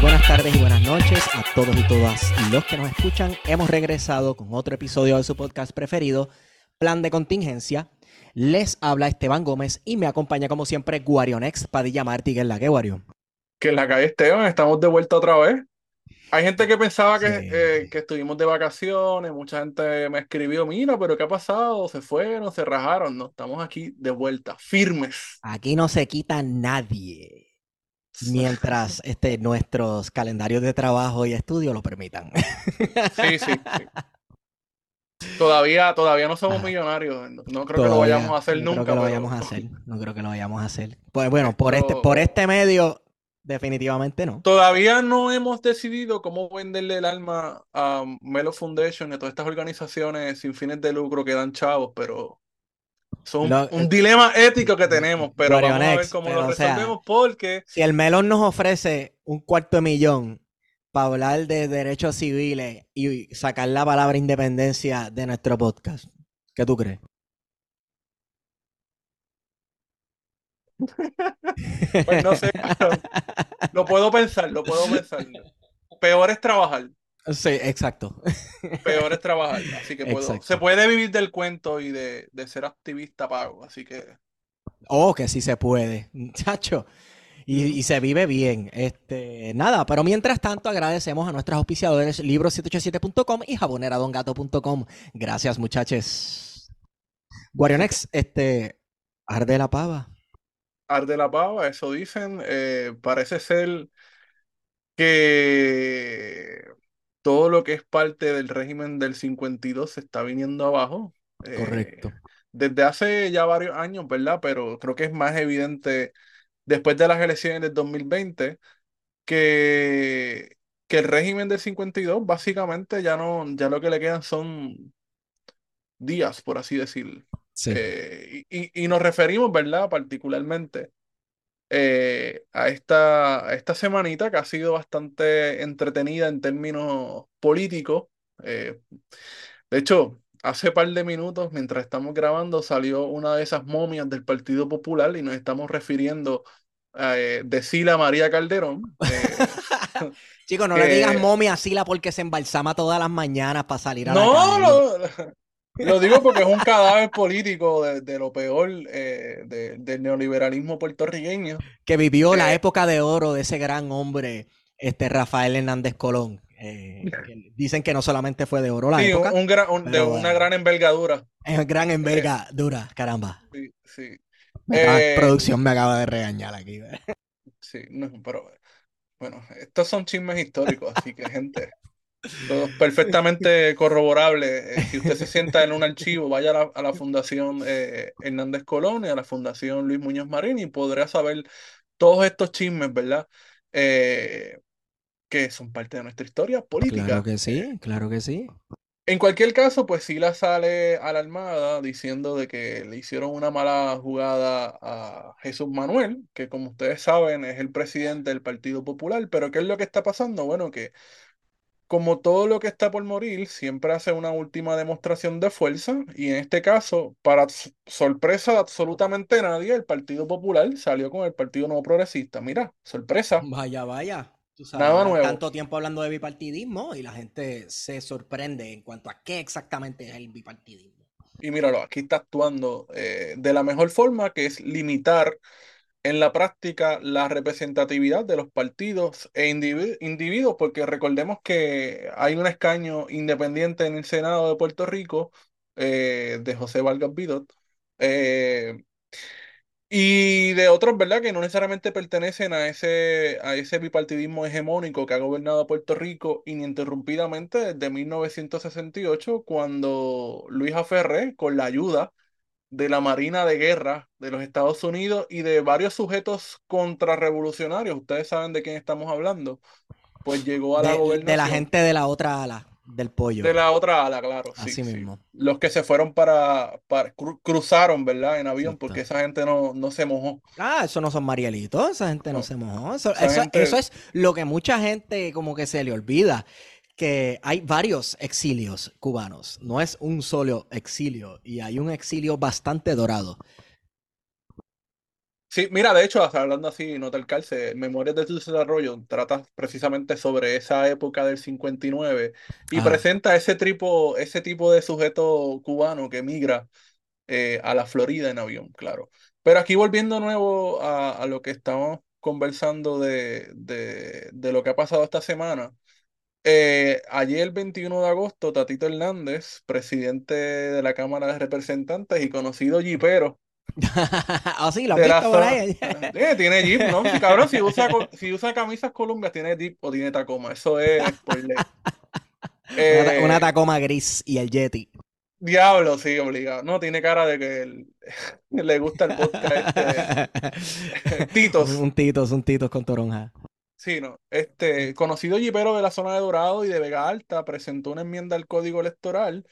buenas tardes y buenas noches a todos y todas los que nos escuchan. Hemos regresado con otro episodio de su podcast preferido, Plan de Contingencia. Les habla Esteban Gómez y me acompaña como siempre Guarionex Padilla Martí, que es la que Guario. Que en la calle Esteban, estamos de vuelta otra vez. Hay gente que pensaba que, Sí. eh, que estuvimos de vacaciones, mucha gente me escribió, mira, pero ¿qué ha pasado? ¿Se fueron? ¿Se rajaron? No, estamos aquí de vuelta, firmes. Aquí no se quita nadie mientras este, nuestros calendarios de trabajo y estudio lo permitan. Sí, sí, sí. Todavía, todavía no somos Ah. millonarios, no, no creo que lo vayamos a hacer no nunca. creo que lo vayamos a hacer. No creo que lo vayamos a hacer. Pues bueno, por este, por este medio, definitivamente no. Todavía no hemos decidido cómo venderle el alma a Melo Foundation y a todas estas organizaciones sin fines de lucro que dan chavos, pero son Lo- un dilema ético que tenemos, pero vamos a ver cómo lo o sea, resolvemos porque Si el Melón nos ofrece un cuarto de millón para hablar de derechos civiles y sacar la palabra independencia de nuestro podcast, ¿qué tú crees? pues no sé, lo puedo pensar, lo puedo pensar. Peor es trabajar, Sí, exacto. peor es trabajar, así que puedo, se puede vivir del cuento y de, de ser activista pago, así que Oh, que sí se puede, chacho. Y, y se vive bien. Este, nada, pero mientras tanto agradecemos a nuestros auspiciadores libro787.com y jaboneradongato.com. Gracias, muchachos. Guarionex, este, arde la pava. arde la pava, eso dicen. eh, parece ser que todo lo que es parte del régimen del 52 se está viniendo abajo. eh, Correcto. desde hace ya varios años, ¿verdad? Pero creo que es más evidente después de las elecciones del 2020 que, que el régimen del 52 básicamente ya no, ya lo que le quedan son días, por así decirlo. Sí. Eh, y, y- y nos referimos, ¿verdad? Particularmente eh, a esta, a esta semanita que ha sido bastante entretenida en términos políticos. Eh, de hecho, hace par de minutos, mientras estamos grabando, salió una de esas momias del Partido Popular y nos estamos refiriendo eh, de Sila María Calderón. Eh, Chicos, no le digas momia a Sila porque se embalsama todas las mañanas para salir a la No, calle. lo, lo digo porque es un cadáver político de, de lo peor eh, de- del neoliberalismo puertorriqueño. Que vivió la Eh. época de oro de ese gran hombre, este Rafael Hernández Colón. Eh, que dicen que no solamente fue de oro la Sí, un, época, un gran- un- de una eh, gran envergadura. es gran envergadura, caramba. Sí, sí. Me acaba- Eh, producción me acaba de regañar aquí. sí, no, pero bueno, estos son chismes históricos, así que gente, perfectamente corroborable. Eh, si usted se sienta en un archivo, vaya a la, a la Fundación eh, Hernández Colón y a la Fundación Luis Muñoz Marín y podrá saber todos estos chismes, ¿verdad? Eh, que son parte de nuestra historia política. Claro que sí, claro que sí. En cualquier caso, pues Sila sale alarmada diciendo de que le hicieron una mala jugada a Jesús Manuel, que como ustedes saben es el presidente del Partido Popular, pero ¿qué es lo que está pasando? Bueno, que como todo lo que está por morir, siempre hace una última demostración de fuerza y en este caso, para sorpresa de absolutamente nadie, el Partido Popular salió con el Partido Nuevo Progresista. Mira, sorpresa. Vaya, vaya. Tú sabes, Nada nuevo. Tanto tiempo hablando de bipartidismo y la gente se sorprende en cuanto a qué exactamente es el bipartidismo. Y míralo, aquí está actuando eh, de la mejor forma, que es limitar en la práctica la representatividad de los partidos e individu- individuos, porque recordemos que hay un escaño independiente en el Senado de Puerto Rico eh, de José Vargas Vidot. eh, y de otros, ¿verdad? Que no necesariamente pertenecen a ese, a ese bipartidismo hegemónico que ha gobernado Puerto Rico ininterrumpidamente desde 1968, cuando Luis Aferré, con la ayuda de la Marina de Guerra de los Estados Unidos y de varios sujetos contrarrevolucionarios, ustedes saben de quién estamos hablando, pues llegó a la De, de la gente de la otra ala, del pollo. De la otra ala, claro, sí, Así sí. mismo. Los que se fueron para, para cru- cruzaron, ¿verdad? En avión, Exacto. porque esa gente no, no se mojó. Ah, eso no son Marielitos, esa gente no, No. se mojó. Eso, eso- gente- eso es lo que mucha gente como que se le olvida, que hay varios exilios cubanos, no es un solo exilio, y hay un exilio bastante dorado. Sí, mira, de hecho, hasta hablando así, no te alcance, Memorias de tu desarrollo trata precisamente sobre esa época del 59 y Ajá. presenta ese tipo, ese tipo de sujeto cubano que migra eh, a la Florida en avión, claro. Pero aquí volviendo de nuevo a, a lo que estamos conversando de, de, de lo que ha pasado esta semana. Eh, ayer, el 21 de agosto, Tatito Hernández, presidente de la Cámara de Representantes y conocido jipero oh, sí, lo has visto por ahí. Eh, tiene jeep, ¿no? Si cabrón, si usa, si usa camisas Columbia, tiene jeep o tiene Tacoma. Eso es spoiler. una, Eh, Tacoma gris y el Yeti. diablo, sí, obligado. No, tiene cara de que le gusta el vodka este. un, Titos. un Titos, un Titos con toronja. Sí, no. Este, conocido jipero de la zona de Dorado y de Vega Alta, presentó una enmienda al Código Electoral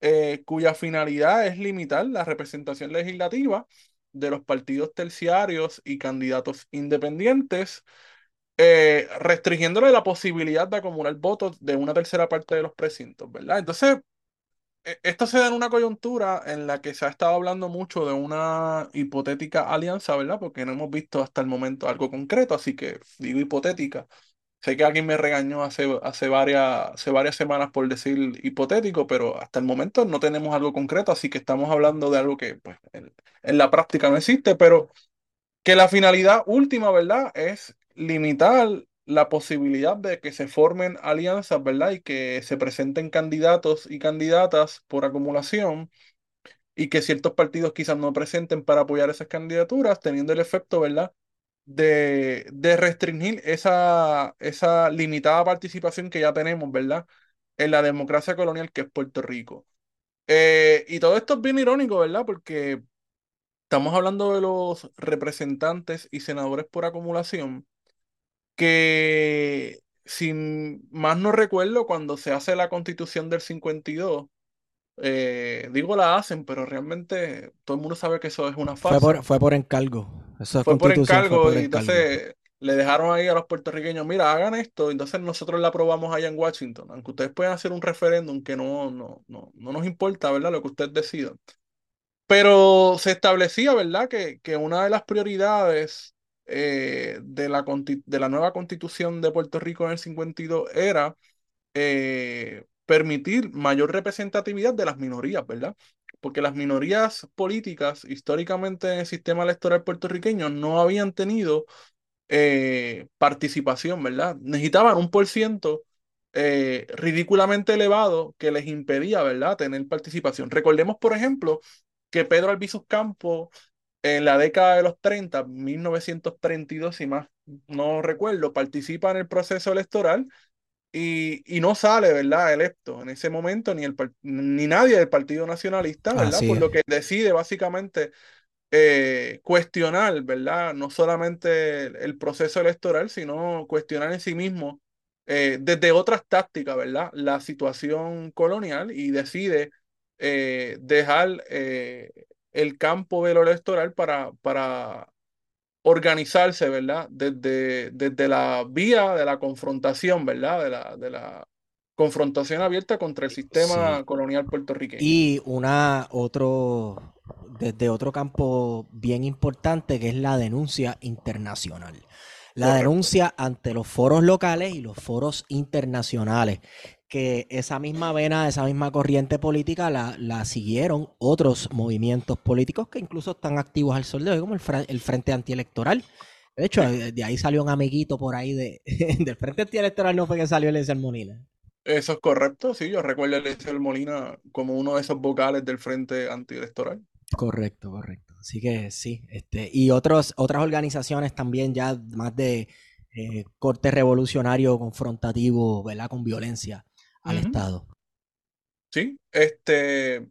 eh, cuya finalidad es limitar la representación legislativa de los partidos terciarios y candidatos independientes, eh, restringiéndole la posibilidad de acumular votos de una tercera parte de los precintos, ¿verdad? Entonces, esto se da en una coyuntura en la que se ha estado hablando mucho de una hipotética alianza, ¿verdad? Porque no hemos visto hasta el momento algo concreto, así que digo hipotética. Sé que alguien me regañó hace, hace varias, hace varias semanas por decir hipotético, pero hasta el momento no tenemos algo concreto, así que estamos hablando de algo que pues, en, en la práctica no existe, pero que la finalidad última, ¿verdad? Es limitar la posibilidad de que se formen alianzas, ¿verdad? Y que se presenten candidatos y candidatas por acumulación y que ciertos partidos quizás no presenten para apoyar esas candidaturas, teniendo el efecto, ¿verdad? De, de restringir esa, esa limitada participación que ya tenemos, ¿verdad? En la democracia colonial que es Puerto Rico. Eh, y todo esto es bien irónico, ¿verdad? Porque estamos hablando de los representantes y senadores por acumulación, que sin más no recuerdo, cuando se hace la constitución del 52, eh, digo la hacen, pero realmente todo el mundo sabe que eso es una Fue por, farsa. fue por encargo. Esa Fue por fue encargo y entonces le dejaron ahí a los puertorriqueños, mira, hagan esto, entonces nosotros la aprobamos allá en Washington, aunque ustedes puedan hacer un referéndum que no, no, no, no nos importa, ¿verdad? Lo que ustedes decidan. Pero se establecía, ¿verdad?, que, que una de las prioridades eh, de la, de la nueva constitución de Puerto Rico en el 52 era eh, permitir mayor representatividad de las minorías, ¿verdad? Porque las minorías políticas históricamente en el sistema electoral puertorriqueño no habían tenido eh, participación, ¿verdad? Necesitaban un por ciento ridículamente elevado que les impedía, ¿verdad?, tener participación. Recordemos, por ejemplo, que Pedro Albizu Campos en la década de los 30, 1932 si más no recuerdo, participa en el proceso electoral y, y no sale, ¿verdad?, electo en ese momento, ni, el, ni nadie del Partido Nacionalista, ¿verdad? Por lo que decide básicamente eh, cuestionar, ¿verdad? No solamente el, el proceso electoral, sino cuestionar en sí mismo eh, desde otras tácticas, ¿verdad? La situación colonial y decide eh, dejar eh, el campo de lo electoral para, para organizarse, ¿verdad? Desde, desde la vía de la confrontación, ¿verdad? De la, de la confrontación abierta contra el sistema Sí. colonial puertorriqueño. Y una otro, desde otro campo bien importante que es la denuncia internacional. La Correcto. denuncia ante los foros locales y los foros internacionales. Que esa misma vena, esa misma corriente política la, la siguieron otros movimientos políticos que incluso están activos al sol de hoy, como el, el Frente Antielectoral. De hecho, de, de ahí salió un amiguito por ahí de, del Frente Antielectoral, no fue que salió Eliezer Molina. Eso es correcto, sí, yo recuerdo a Eliezer Molina como uno de esos vocales del Frente Antielectoral. Correcto, correcto. Así que sí, este, y otros, otras organizaciones también ya más de eh, corte revolucionario, confrontativo, ¿verdad? Con violencia al. Estado. Sí, este,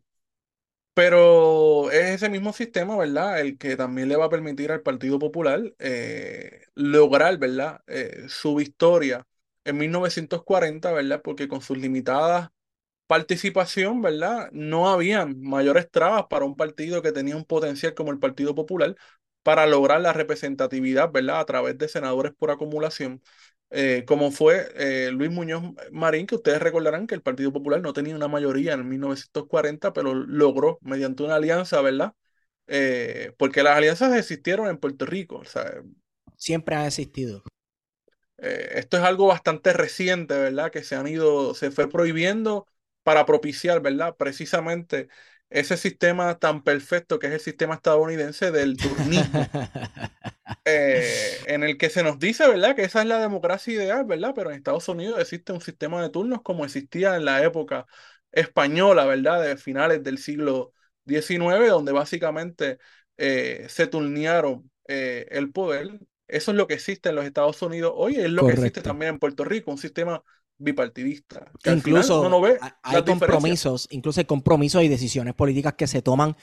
pero es ese mismo sistema, ¿verdad? El que también le va a permitir al Partido Popular eh, lograr, ¿verdad? Eh, su victoria en 1940, ¿verdad? Porque con sus limitadas participación, ¿verdad? No habían mayores trabas para un partido que tenía un potencial como el Partido Popular para lograr la representatividad, ¿verdad? A través de senadores por acumulación, eh, como fue eh, Luis Muñoz Marín, que ustedes recordarán que el Partido Popular no tenía una mayoría en 1940, pero logró mediante una alianza, ¿verdad? eh, porque las alianzas existieron en Puerto Rico. O sea, Siempre han existido. esto es algo bastante reciente, ¿verdad? Que se han ido, se fue prohibiendo para propiciar, ¿verdad? Precisamente ese sistema tan perfecto que es el sistema estadounidense del turnismo, eh, en el que se nos dice, ¿verdad? Que esa es la democracia ideal, ¿verdad? Pero en Estados Unidos existe un sistema de turnos como existía en la época española, ¿verdad? De finales del siglo XIX, donde básicamente eh, se turnearon eh, el poder. Eso es lo que existe en los Estados Unidos hoy, es lo que existe también en Puerto Rico, un sistema bipartidista. Que Incluso uno no ve ha- hay compromisos, incluso hay compromisos y decisiones políticas que se toman,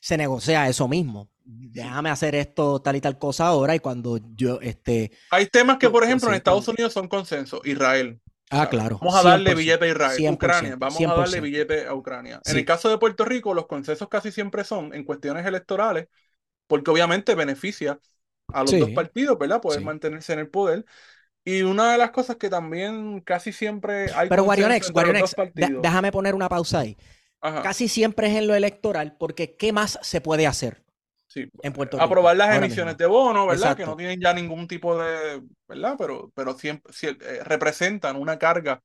se negocia eso mismo. Déjame hacer esto, tal y tal cosa ahora, y cuando yo, este, Hay temas que, por Lo- ejemplo, en Estados Unidos son consenso. Israel. ah, claro. Vamos a darle 100%, billete a Israel. 100%, Ucrania, vamos a darle 100%. billete a Ucrania. En Sí. el caso de Puerto Rico, los consensos casi siempre son en cuestiones electorales, porque obviamente beneficia a los Sí. dos partidos, ¿verdad? Poder Sí. mantenerse en el poder. Y una de las cosas que también casi siempre hay Pero Guarionex, Guarionex, déjame poner una pausa ahí. Ajá, Casi siempre es en lo electoral, porque ¿qué más se puede hacer sí. en Puerto Rico? Aprobar las emisiones mismo? de bono, ¿verdad? Que no tienen ya ningún tipo de, ¿verdad? Pero, pero siempre eh, representan una carga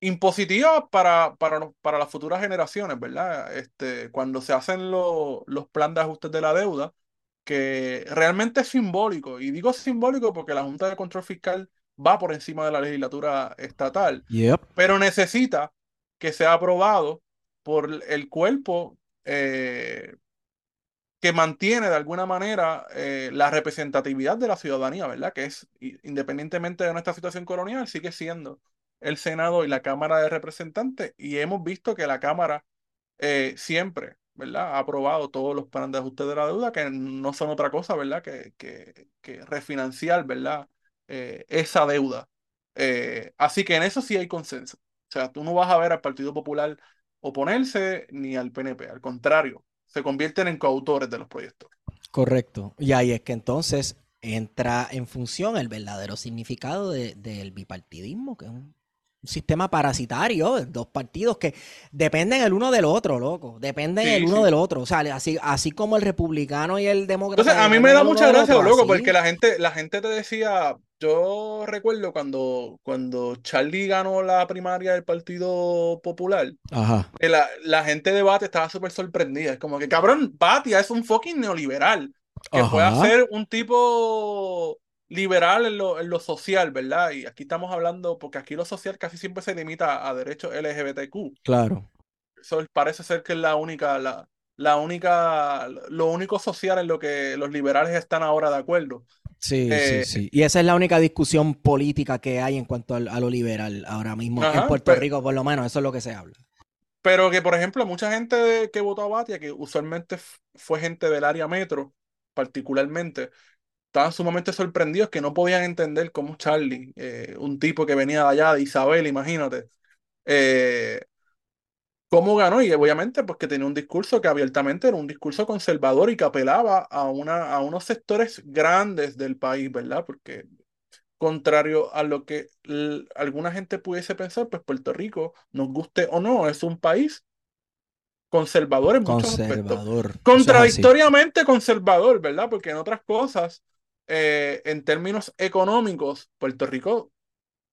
impositiva para, para, para las futuras generaciones, ¿verdad? Este, cuando se hacen lo- los planes de ajustes de la deuda, que realmente es simbólico, y digo simbólico porque la Junta de Control Fiscal va por encima de la legislatura estatal, Yep. pero necesita que sea aprobado por el cuerpo eh, que mantiene de alguna manera eh, la representatividad de la ciudadanía, ¿verdad? Que es, independientemente de nuestra situación colonial, sigue siendo el Senado y la Cámara de Representantes, y hemos visto que la Cámara eh, siempre, ¿verdad? Ha aprobado todos los planes de ajuste de la deuda, que no son otra cosa, ¿verdad? Que, que, que refinanciar, ¿verdad? Eh, esa deuda. Eh, así que en eso sí hay consenso. O sea, tú no vas a ver al Partido Popular oponerse ni al PNP, al contrario, se convierten en coautores de los proyectos. Correcto. Y ahí es que entonces entra en función el verdadero significado de- del bipartidismo, que es un, sistema parasitario, dos partidos que dependen el uno del otro, loco. Dependen Sí, el uno sí. del otro. O sea, así, así como el republicano y el demócrata. Entonces, a mí me da mucha gracia, loco, porque la gente, la gente te decía, yo recuerdo cuando, cuando Charlie ganó la primaria del Partido Popular, Ajá. la, la gente de Batia estaba súper sorprendida. Es como que, cabrón, Batia es un fucking neoliberal, que puede ser un tipo liberal en lo, en lo social, ¿verdad? Y aquí estamos hablando, porque aquí lo social casi siempre se limita a derechos LGBTQ. Claro. Eso parece ser que es la única, la, la única, lo único social en lo que los liberales están ahora de acuerdo. Sí, Eh, sí, sí. Y esa es la única discusión política que hay en cuanto al- a lo liberal ahora mismo. en Puerto pe- Rico, por lo menos, eso es lo que se habla. Pero que, por ejemplo, mucha gente que votó a Batia, que usualmente fue gente del área metro, particularmente, estaban sumamente sorprendidos que no podían entender cómo Charlie, eh, un tipo que venía de allá, de Isabel, imagínate, eh, cómo ganó. Y obviamente, porque tenía un discurso que abiertamente era un discurso conservador y que apelaba a, una, a unos sectores grandes del país, ¿verdad? Porque contrario a lo que alguna gente pudiese pensar, pues Puerto Rico, nos guste o no, es un país conservador en muchos aspectos. Conservador. Es así. Contradictoriamente conservador, ¿verdad? Porque en otras cosas, eh, en términos económicos, Puerto Rico,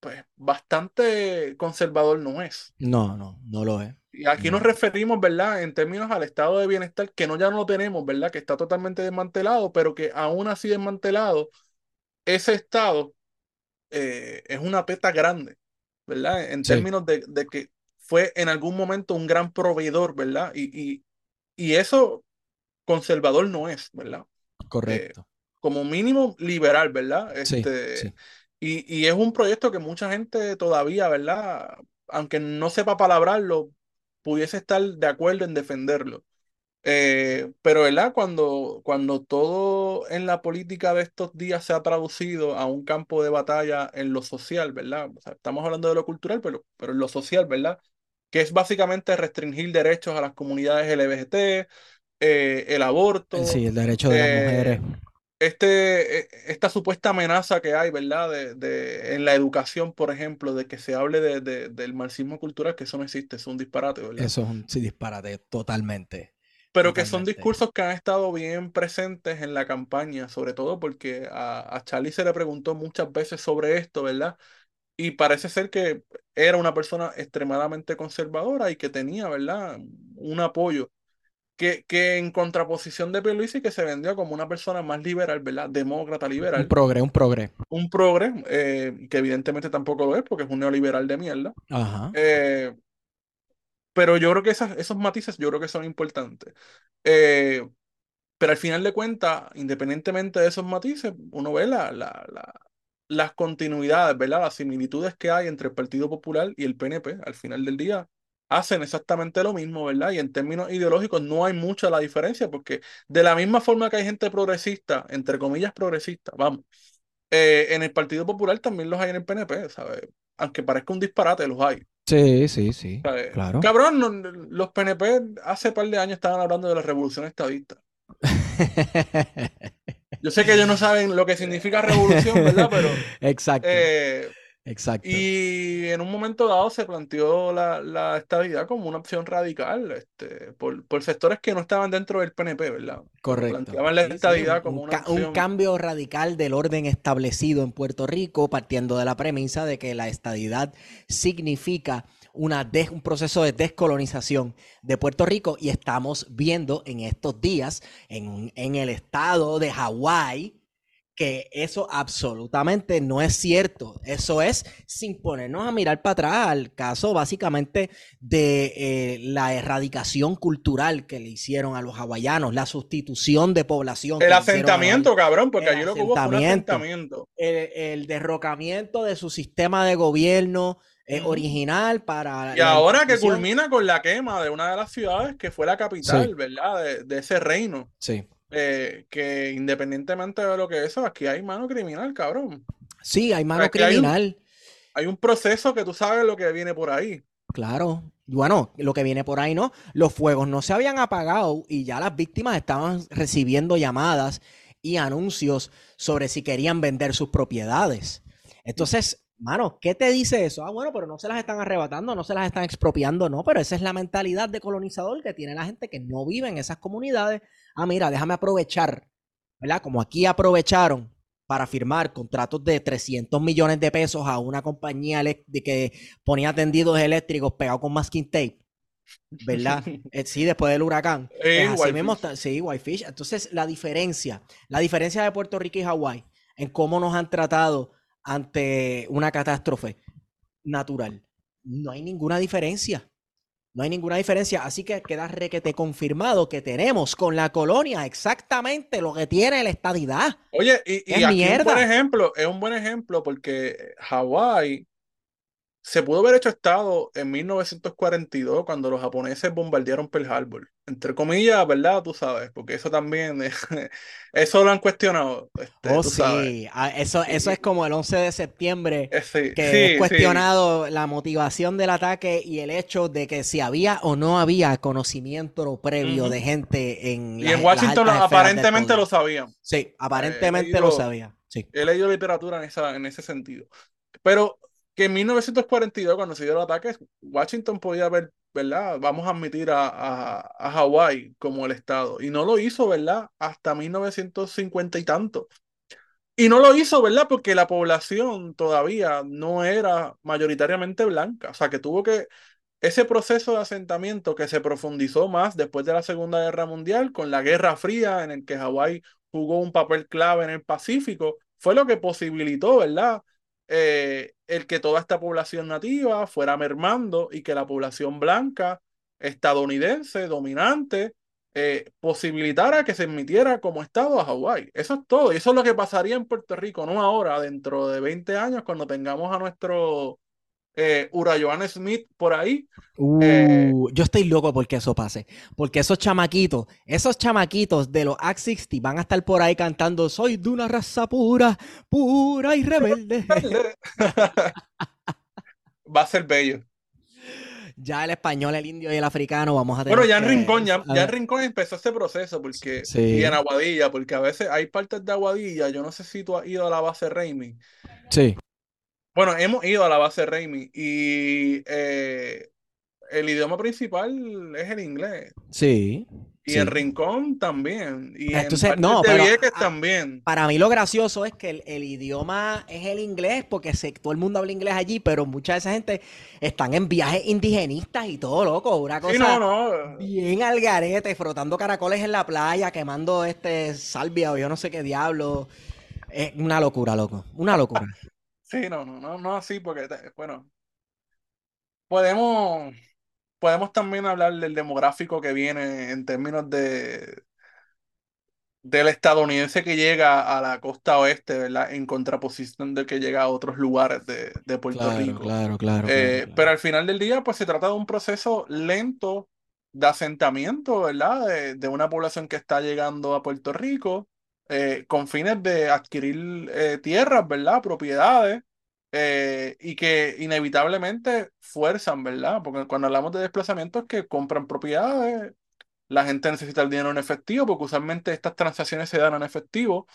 pues bastante conservador no es. No, no, no lo es. Y aquí No. nos referimos, ¿verdad? En términos al estado de bienestar, que no ya no lo tenemos, ¿verdad? Que está totalmente desmantelado, pero que aún así desmantelado, ese estado eh, es una peta grande, ¿verdad? En Sí. términos de, de que fue en algún momento un gran proveedor, ¿verdad? Y, y, y eso conservador no es, ¿verdad? Correcto. Como mínimo liberal, ¿verdad? Sí, Este, sí. Y, y es un proyecto que mucha gente todavía, ¿verdad? Aunque no sepa palabrarlo, pudiese estar de acuerdo en defenderlo. Eh, pero, ¿verdad? Cuando, cuando todo en la política de estos días se ha traducido a un campo de batalla en lo social, ¿verdad? O sea, estamos hablando de lo cultural, pero, pero en lo social, ¿verdad? Que es básicamente restringir derechos a las comunidades LGBT, eh, el aborto, Sí, el derecho de las eh, mujeres. Este, eh, esta supuesta amenaza que hay, ¿verdad? De, de- en la educación, por ejemplo, de que se hable de, de- del marxismo cultural, que eso no existe, es un disparate, ¿verdad? Eso es un sí, disparate totalmente. pero que son discursos que han estado bien presentes en la campaña, sobre todo porque a, a Charlie se le preguntó muchas veces sobre esto, ¿verdad? Y parece ser que era una persona extremadamente conservadora y que tenía, ¿verdad? Un apoyo que, que en contraposición de Pierluisi que se vendió como una persona más liberal, ¿verdad? Demócrata Un liberal, progre, un progre. un progre, eh, que evidentemente tampoco lo es porque es un neoliberal de mierda. Ajá. Eh, pero yo creo que esas, esos matices yo creo que son importantes. Eh, pero al final de cuentas, independientemente de esos matices, uno ve la, la, la- las continuidades, ¿verdad? Las similitudes que hay entre el Partido Popular y el PNP. Al final del día, hacen exactamente lo mismo, ¿verdad? Y en términos ideológicos no hay mucha la diferencia, porque de la misma forma que hay gente progresista, entre comillas progresista, vamos, eh, en el Partido Popular también los hay en el PNP, ¿sabes? Aunque parezca un disparate, los hay. Sí, sí, sí. ¿sabes? Claro. Cabrón, no- los PNP hace par de años estaban hablando de la revolución estadista. Yo sé que ellos no saben lo que significa revolución, ¿verdad? Pero, Exacto. eh, Exacto. y en un momento dado se planteó la, la estadidad como una opción radical, este, por, por sectores que no estaban dentro del PNP, ¿verdad? Correcto. Planteaban la Sí, sí, estadidad un- como un, una ca- un opción. cambio radical del orden establecido en Puerto Rico, partiendo de la premisa de que la estadidad significa una des- un proceso de descolonización de Puerto Rico y estamos viendo en estos días en, en el estado de Hawái que eso absolutamente no es cierto. Eso es sin ponernos a mirar para atrás al caso básicamente de eh, la erradicación cultural que le hicieron a los hawaianos, la sustitución de población. El asentamiento, cabrón, porque allí lo que hubo fue un asentamiento. el, el derrocamiento de su sistema de gobierno eh, original para Y ahora que culmina con la quema de una de las ciudades que fue la capital, Sí. ¿verdad? De, de ese reino. Sí. Eh, que independientemente de lo que eso, aquí hay mano criminal, cabrón. Sí, hay mano Aquí hay un- criminal. Hay un proceso que tú sabes lo que viene por ahí. Claro. Bueno, lo que viene por ahí no, los fuegos no se habían apagado y ya las víctimas estaban recibiendo llamadas y anuncios sobre si querían vender sus propiedades. Entonces, mano, ¿qué te dice eso? Ah, bueno, pero no se las están arrebatando, no se las están expropiando, no, pero esa es la mentalidad de colonizador que tiene la gente que no vive en esas comunidades. Ah, mira, déjame aprovechar, ¿verdad? Como aquí aprovecharon para firmar contratos de 300 millones de pesos a una compañía que ponía tendidos eléctricos pegados con masking tape, ¿verdad? Eh, sí, después del huracán. Eh, Pues así mismo sí, Whitefish. Entonces, la diferencia, la diferencia de Puerto Rico y Hawái en cómo nos han tratado ante una catástrofe natural. No hay ninguna diferencia. No hay ninguna diferencia. Así que queda requete confirmado que tenemos con la colonia exactamente lo que tiene la estadidad. Oye, y, y aquí un buen ejemplo, es un buen ejemplo porque Hawái se pudo haber hecho estado en 1942 cuando los japoneses bombardearon Pearl Harbor. Entre comillas, ¿verdad? Tú sabes, porque eso también, eso lo han cuestionado, este, Oh, tú sabes. sí. Ah, Eso, eso es como el 11 de septiembre. Eh, sí, que sí, es sí. cuestionado la motivación del ataque y el hecho de que si había o no había conocimiento previo de gente en, Y las- en las Washington del aparentemente lo sabían. Sí, aparentemente he lo leído- sabía. Sí. He leído literatura en, esa, en ese sentido. Pero que en 1942, cuando se dio el ataque, Washington podía haber, ¿verdad? Vamos a admitir a, a, a Hawái como el Estado. Y no lo hizo, ¿verdad? Hasta 1950 y tanto. Y no lo hizo, ¿verdad? Porque la población todavía no era mayoritariamente blanca. O sea, que tuvo que... Ese proceso de asentamiento que se profundizó más después de la Segunda Guerra Mundial, con la Guerra Fría, en el que Hawái jugó un papel clave en el Pacífico, fue lo que posibilitó, ¿verdad? Eh, el que toda esta población nativa fuera mermando y que la población blanca estadounidense dominante eh, posibilitara que se emitiera como Estado a Hawái. Eso es todo. Y eso es lo que pasaría en Puerto Rico, no ahora, dentro de 20 años, cuando tengamos a nuestro eh, Urayoan Smith por ahí. Eh, Uh, yo estoy loco porque eso pase. Porque esos chamaquitos, esos chamaquitos de los Act 60 van a estar por ahí cantando Soy de una raza pura, pura y rebelde. Va a ser bello. ya el español, el indio y el africano vamos a tener Bueno, ya en Rincón, ya, ya en Rincón empezó ese proceso, porque, Sí. y en Aguadilla, porque a veces hay partes de Aguadilla, yo no sé si tú has ido a la base Raimi. Sí. Bueno, hemos ido a la base Raimi y eh, el idioma principal es el inglés. Sí. Y en Rincón también. Y Entonces, en no, de pero, ah, también. Para mí lo gracioso es que el, el idioma es el inglés, porque se, todo el mundo habla inglés allí, pero mucha de esa gente están en viajes indigenistas y todo, loco. Una cosa Sí, no, no. bien al garete, frotando caracoles en la playa, quemando este salvia o yo no sé qué diablo. Es una locura, loco. Una locura. Sí, no, no, no, no así, porque, te- bueno, podemos, podemos también hablar del demográfico que viene en términos de del estadounidense que llega a la costa oeste, ¿verdad? En contraposición del que llega a otros lugares de, de Puerto Claro, Rico. claro, claro, Eh, claro, Pero claro. al final del día, pues se trata de un proceso lento de asentamiento, ¿verdad? De, de una población que está llegando a Puerto Rico eh, con fines de adquirir eh, tierras, ¿verdad? Propiedades eh, y que inevitablemente fuerzan, ¿verdad? Porque cuando hablamos de desplazamiento es que compran propiedades, la gente necesita el dinero en efectivo, porque usualmente estas transacciones se dan en efectivo.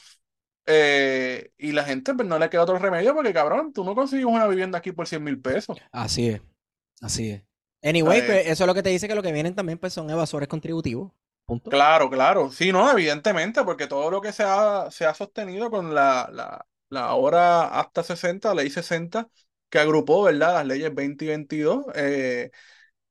y la gente pues, no le queda otro remedio porque, cabrón, tú no consigues una vivienda aquí por 100 mil pesos. Así es, así es. Anyway, pues, eso es lo que te dice que lo que vienen también pues, son evasores contributivos. Punto. Claro, claro. Sí, no, evidentemente, porque todo lo que se ha, se ha sostenido con la, la, la hora hasta 60, ley 60, que agrupó, ¿verdad? Las leyes 20 y 22, eh,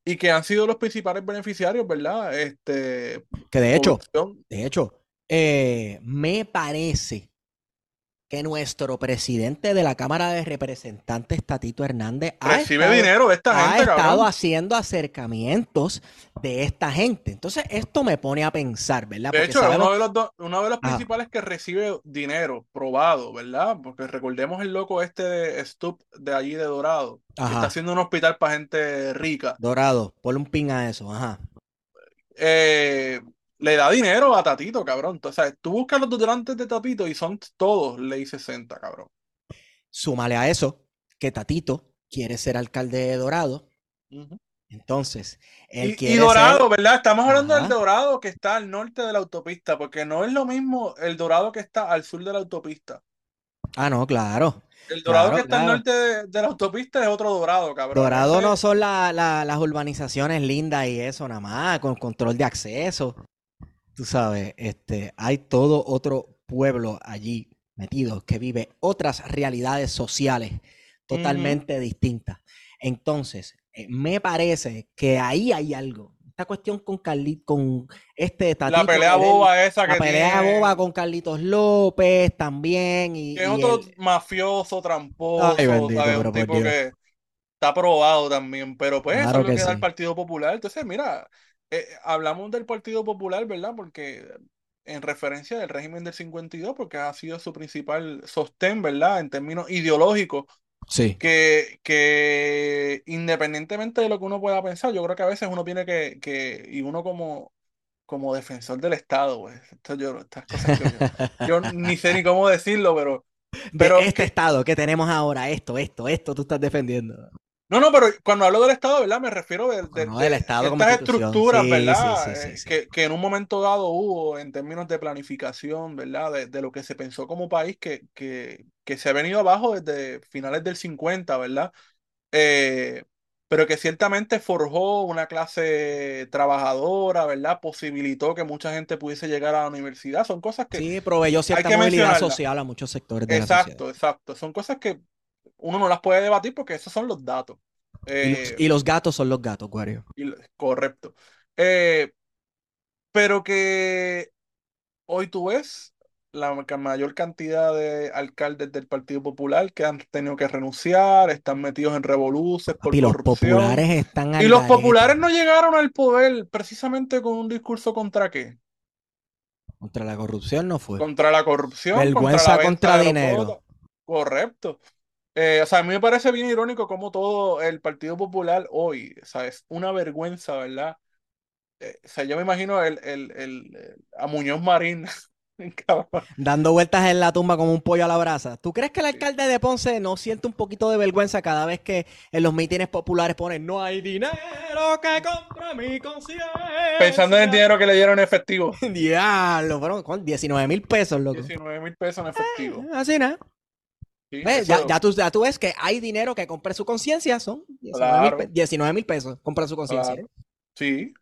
y que han sido los principales beneficiarios, ¿verdad? Este, Que de hecho, población. de hecho, eh, me parece que nuestro presidente de la Cámara de Representantes, Tatito Hernández, ha recibe estado, dinero de esta ha gente, estado cabrón. haciendo acercamientos de esta gente. Entonces, esto me pone a pensar, ¿verdad? De Porque hecho, es sabemos, uno de los, do- uno de los Ajá. principales que recibe dinero probado, ¿verdad? Porque recordemos el loco este de Stup de allí de Dorado, que está haciendo un hospital para gente rica. Dorado, ponle un pin a eso, ajá. eh, le da dinero a Tatito, cabrón. Entonces, tú buscas los donantes de Tatito y son todos ley 60, cabrón. Súmale a eso que Tatito quiere ser alcalde de Dorado. Entonces, él Y, y quiere Dorado, ser. ¿verdad? Estamos hablando del Ajá. Dorado que está al norte de la autopista, porque no es lo mismo el Dorado que está al sur de la autopista. Ah, no, claro. El Dorado Claro, que está al norte de, de la autopista es otro Dorado, cabrón. Dorado no son la- la- las urbanizaciones lindas y eso nada más, con control de acceso. Tú sabes, este, hay todo otro pueblo allí metido que vive otras realidades sociales totalmente distintas. Entonces, eh, me parece que ahí hay algo. Esta cuestión con Carli- con este La Tatito pelea de él, boba esa la que pelea tiene, boba con Carlitos López también y, que es y otro el- mafioso, tramposo, Ay, bendito, ¿sabes? pero Un tipo que está probado también, pero pues eso Claro es lo que que da el. Partido Popular. Entonces, mira, eh, hablamos del Partido Popular, ¿verdad? Porque en referencia del régimen del 52, porque ha sido su principal sostén, ¿verdad? En términos ideológicos, Sí. que, que independientemente de lo que uno pueda pensar, yo creo que a veces uno tiene que, que y uno como, como defensor del Estado, pues, esto yo- estas cosas que yo, yo ni sé ni cómo decirlo, pero... De Pero este que- estado que tenemos ahora, esto, esto, esto tú estás defendiendo. No, no, pero cuando hablo del Estado, ¿verdad? Me refiero de, de- no, de del Estado ciertas institución. estructuras, Sí, ¿verdad? sí, sí. Que, que en un momento dado hubo en términos de planificación, ¿verdad? De, de lo que se pensó como país que, que, que se ha venido abajo desde finales del 50, ¿verdad? Eh, pero que ciertamente forjó una clase trabajadora, ¿verdad? Posibilitó que mucha gente pudiese llegar a la universidad. Son cosas que... Sí, proveyó cierta movilidad social a muchos sectores de la sociedad. Exacto, exacto. Son cosas que uno no las puede debatir porque esos son los datos. Y los, Eh, y los gatos son los gatos, y lo- correcto. Eh, pero que hoy tú ves la mayor cantidad de alcaldes del Partido Popular que han tenido que renunciar, están metidos en revoluces por Papi, los corrupción. populares están Y los populares no llegaron al poder precisamente con un discurso contra qué? Contra la corrupción no fue. Contra la corrupción, Vergüenza contra la contra dinero. Correcto. Eh, o sea, a mí me parece bien irónico cómo todo el Partido Popular hoy, o sea, es una vergüenza, ¿verdad? Eh, o sea, yo me imagino el, el, el- el- a Muñoz Marín, Dando vueltas en la tumba como un pollo a la brasa. ¿Tú crees que el alcalde de Ponce no siente un poquito de vergüenza cada vez que en los mítines populares ponen no hay dinero que compre mi conciencia? pensando en el dinero que le dieron en efectivo. Diablo, fueron ¿cuánto? 19 mil pesos, loco. 19 mil pesos en efectivo. Así nada. Sí, ¿Ves? Ya, ya tú, ya tú ves que hay dinero que compre su conciencia, son 19 Claro. mil pe- 19 mil pesos, compra su conciencia. Claro. Sí.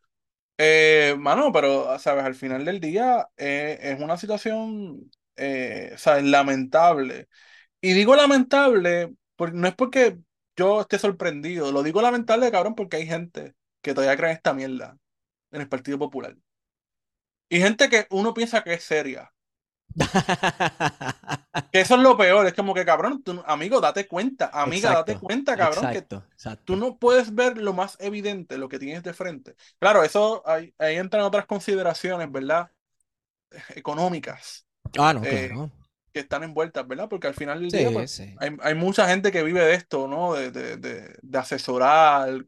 Eh, mano, pero, ¿sabes? Al final del día eh, es una situación, eh, ¿sabes? Lamentable. Y digo lamentable, porque no es porque yo esté sorprendido, lo digo lamentable, cabrón, porque hay gente que todavía cree en esta mierda en el Partido Popular. Y gente que uno piensa que es seria. Que eso es lo peor, es como que, cabrón, tú, amigo, date cuenta, amiga, date cuenta, cabrón, que exacto, tú no puedes ver lo más evidente, lo que tienes de frente. Claro, eso ahí, ahí entran otras consideraciones, ¿verdad? Económicas, Ah, no, eh, claro. que están envueltas, ¿verdad? Porque al final del día, pues, sí. hay, hay mucha gente que vive de esto, ¿no? De, de, de, de asesorar